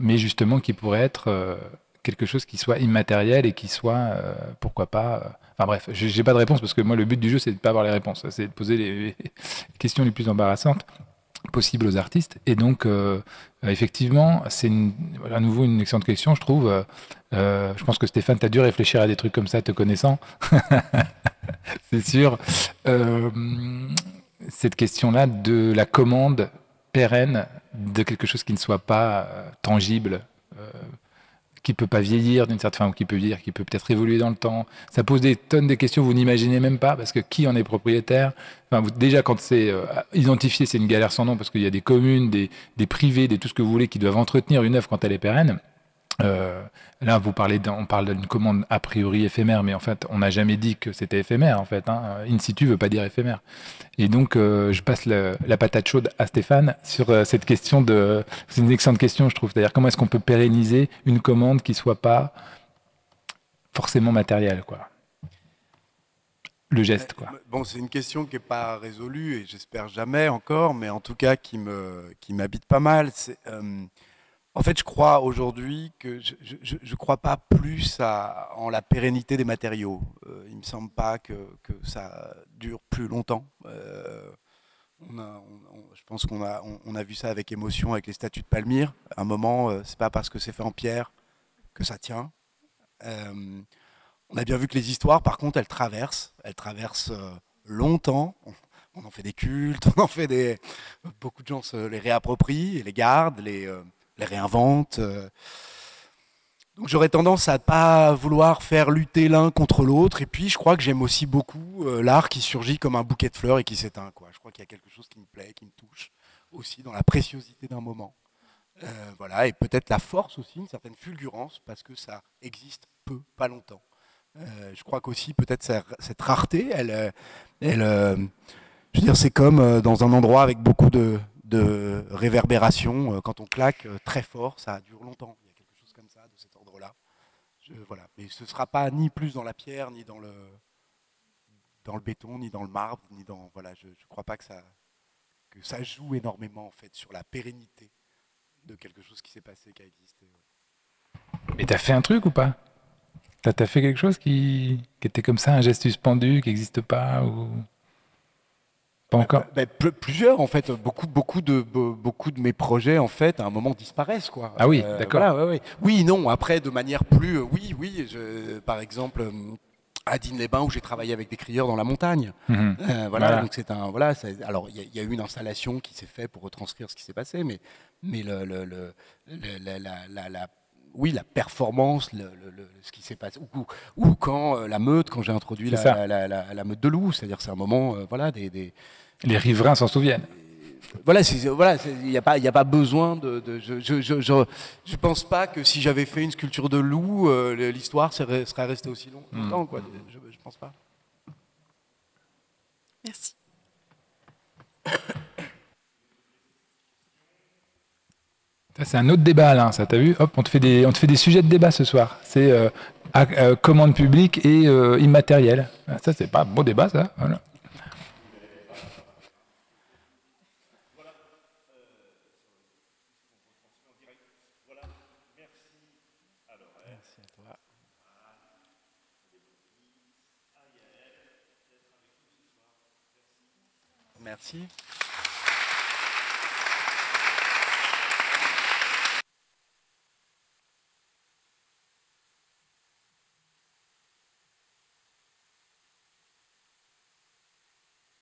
mais justement qui pourrait être quelque chose qui soit immatériel et qui soit, pourquoi pas, Enfin bref, j'ai pas de réponse parce que moi le but du jeu c'est de pas avoir les réponses, c'est de poser les questions les plus embarrassantes possibles aux artistes. Et donc euh, effectivement, c'est à nouveau une excellente question, je trouve. Euh, euh, je pense que Stéphane, tu as dû réfléchir à des trucs comme ça, te connaissant. [LAUGHS] c'est sûr. cette question-là de la commande pérenne de quelque chose qui ne soit pas tangible, qui peut pas vieillir d'une certaine façon, qui peut vieillir, qui peut peut-être évoluer dans le temps. Ça pose des tonnes de questions, vous n'imaginez même pas, parce que qui en est propriétaire? Déjà, quand c'est euh, identifié, c'est une galère sans nom, parce qu'il y a des communes, des, des privés, des tout ce que vous voulez, qui doivent entretenir une œuvre quand elle est pérenne. Euh, là, on parle d'une commande a priori éphémère, mais en fait, on n'a jamais dit que c'était éphémère. En fait, hein. in situ veut pas dire éphémère. Et donc, euh, je passe la patate chaude à Stéphane sur euh, cette question de. C'est une excellente question, je trouve. C'est-à-dire, comment est-ce qu'on peut pérenniser une commande qui soit pas forcément matérielle, quoi? Le geste, quoi. Bon, c'est une question qui n'est pas résolue et j'espère jamais encore, mais en tout cas qui me qui m'habite pas mal. C'est en fait, je crois aujourd'hui que je ne crois pas plus en la pérennité des matériaux. Euh, il ne me semble pas que, ça dure plus longtemps. Euh, je pense qu'on a, vu ça avec émotion avec les statues de Palmyre. À un moment, euh, c'est pas parce que c'est fait en pierre que ça tient. on a bien vu que les histoires, par contre, elles traversent. Elles traversent longtemps. On, en fait des cultes, [LAUGHS] on en fait des. Beaucoup de gens se les réapproprient et les gardent. Les réinvente. Euh. Donc j'aurais tendance à pas vouloir faire lutter l'un contre l'autre. Et puis je crois que j'aime aussi beaucoup euh, l'art qui surgit comme un bouquet de fleurs et qui s'éteint. Je crois qu'il y a quelque chose qui me plaît, qui me touche aussi dans la préciosité d'un moment. Euh, voilà, et peut-être la force aussi, une certaine fulgurance, parce que ça existe peu, pas longtemps. je crois qu'aussi peut-être cette rareté, elle, elle je veux dire, c'est comme dans un endroit avec beaucoup de, réverbération. Euh, quand on claque euh, très fort, ça dure longtemps. Il y a quelque chose comme ça, de cet ordre-là. Voilà. Mais ce ne sera pas ni plus dans la pierre, ni dans le, dans le béton, ni dans le marbre, ni dans. Voilà, je ne crois pas que ça, que ça joue énormément en fait sur la pérennité de quelque chose qui s'est passé, qui a existé. Mais t'as fait un truc ou pas? T'as as fait quelque chose qui, qui, était comme ça, un geste suspendu, qui n'existe pas ou... Pas encore bah, bah, Plusieurs, en fait. Beaucoup, beaucoup, de, beaucoup de mes projets, en fait, à un moment disparaissent. Quoi. Ah oui, d'accord. Voilà, ouais, ouais. Oui, non, après, de manière plus. oui, oui, je, par exemple à Digne-les-Bains où j'ai travaillé avec des crieurs dans la montagne. Mhm. Euh, voilà, donc c'est un voilà. alors il y, a eu une installation qui s'est faite pour retranscrire ce qui s'est passé, mais mais le, le, le la, la, la, oui, la performance, ce qui s'est passé, ou, ou, quand euh, la meute, quand j'ai introduit la, la, meute de loup, c'est-à-dire c'est un moment, euh, voilà, des, des, les riverains s'en souviennent voilà, voilà, il n'y a pas, il a pas besoin de. je, je, je, je, pense pas que si j'avais fait une sculpture de loup, euh, l'histoire serait, serait, restée aussi longtemps. Hmm. Quoi. Je, je pense pas. Merci. C'est un autre débat, là. Ça, t'as vu? Hop, on te fait des, on te fait des sujets de débat ce soir. C'est euh, euh, commande publique et immatériel. Ah, ça, c'est pas un beau débat, ça. Voilà. Merci.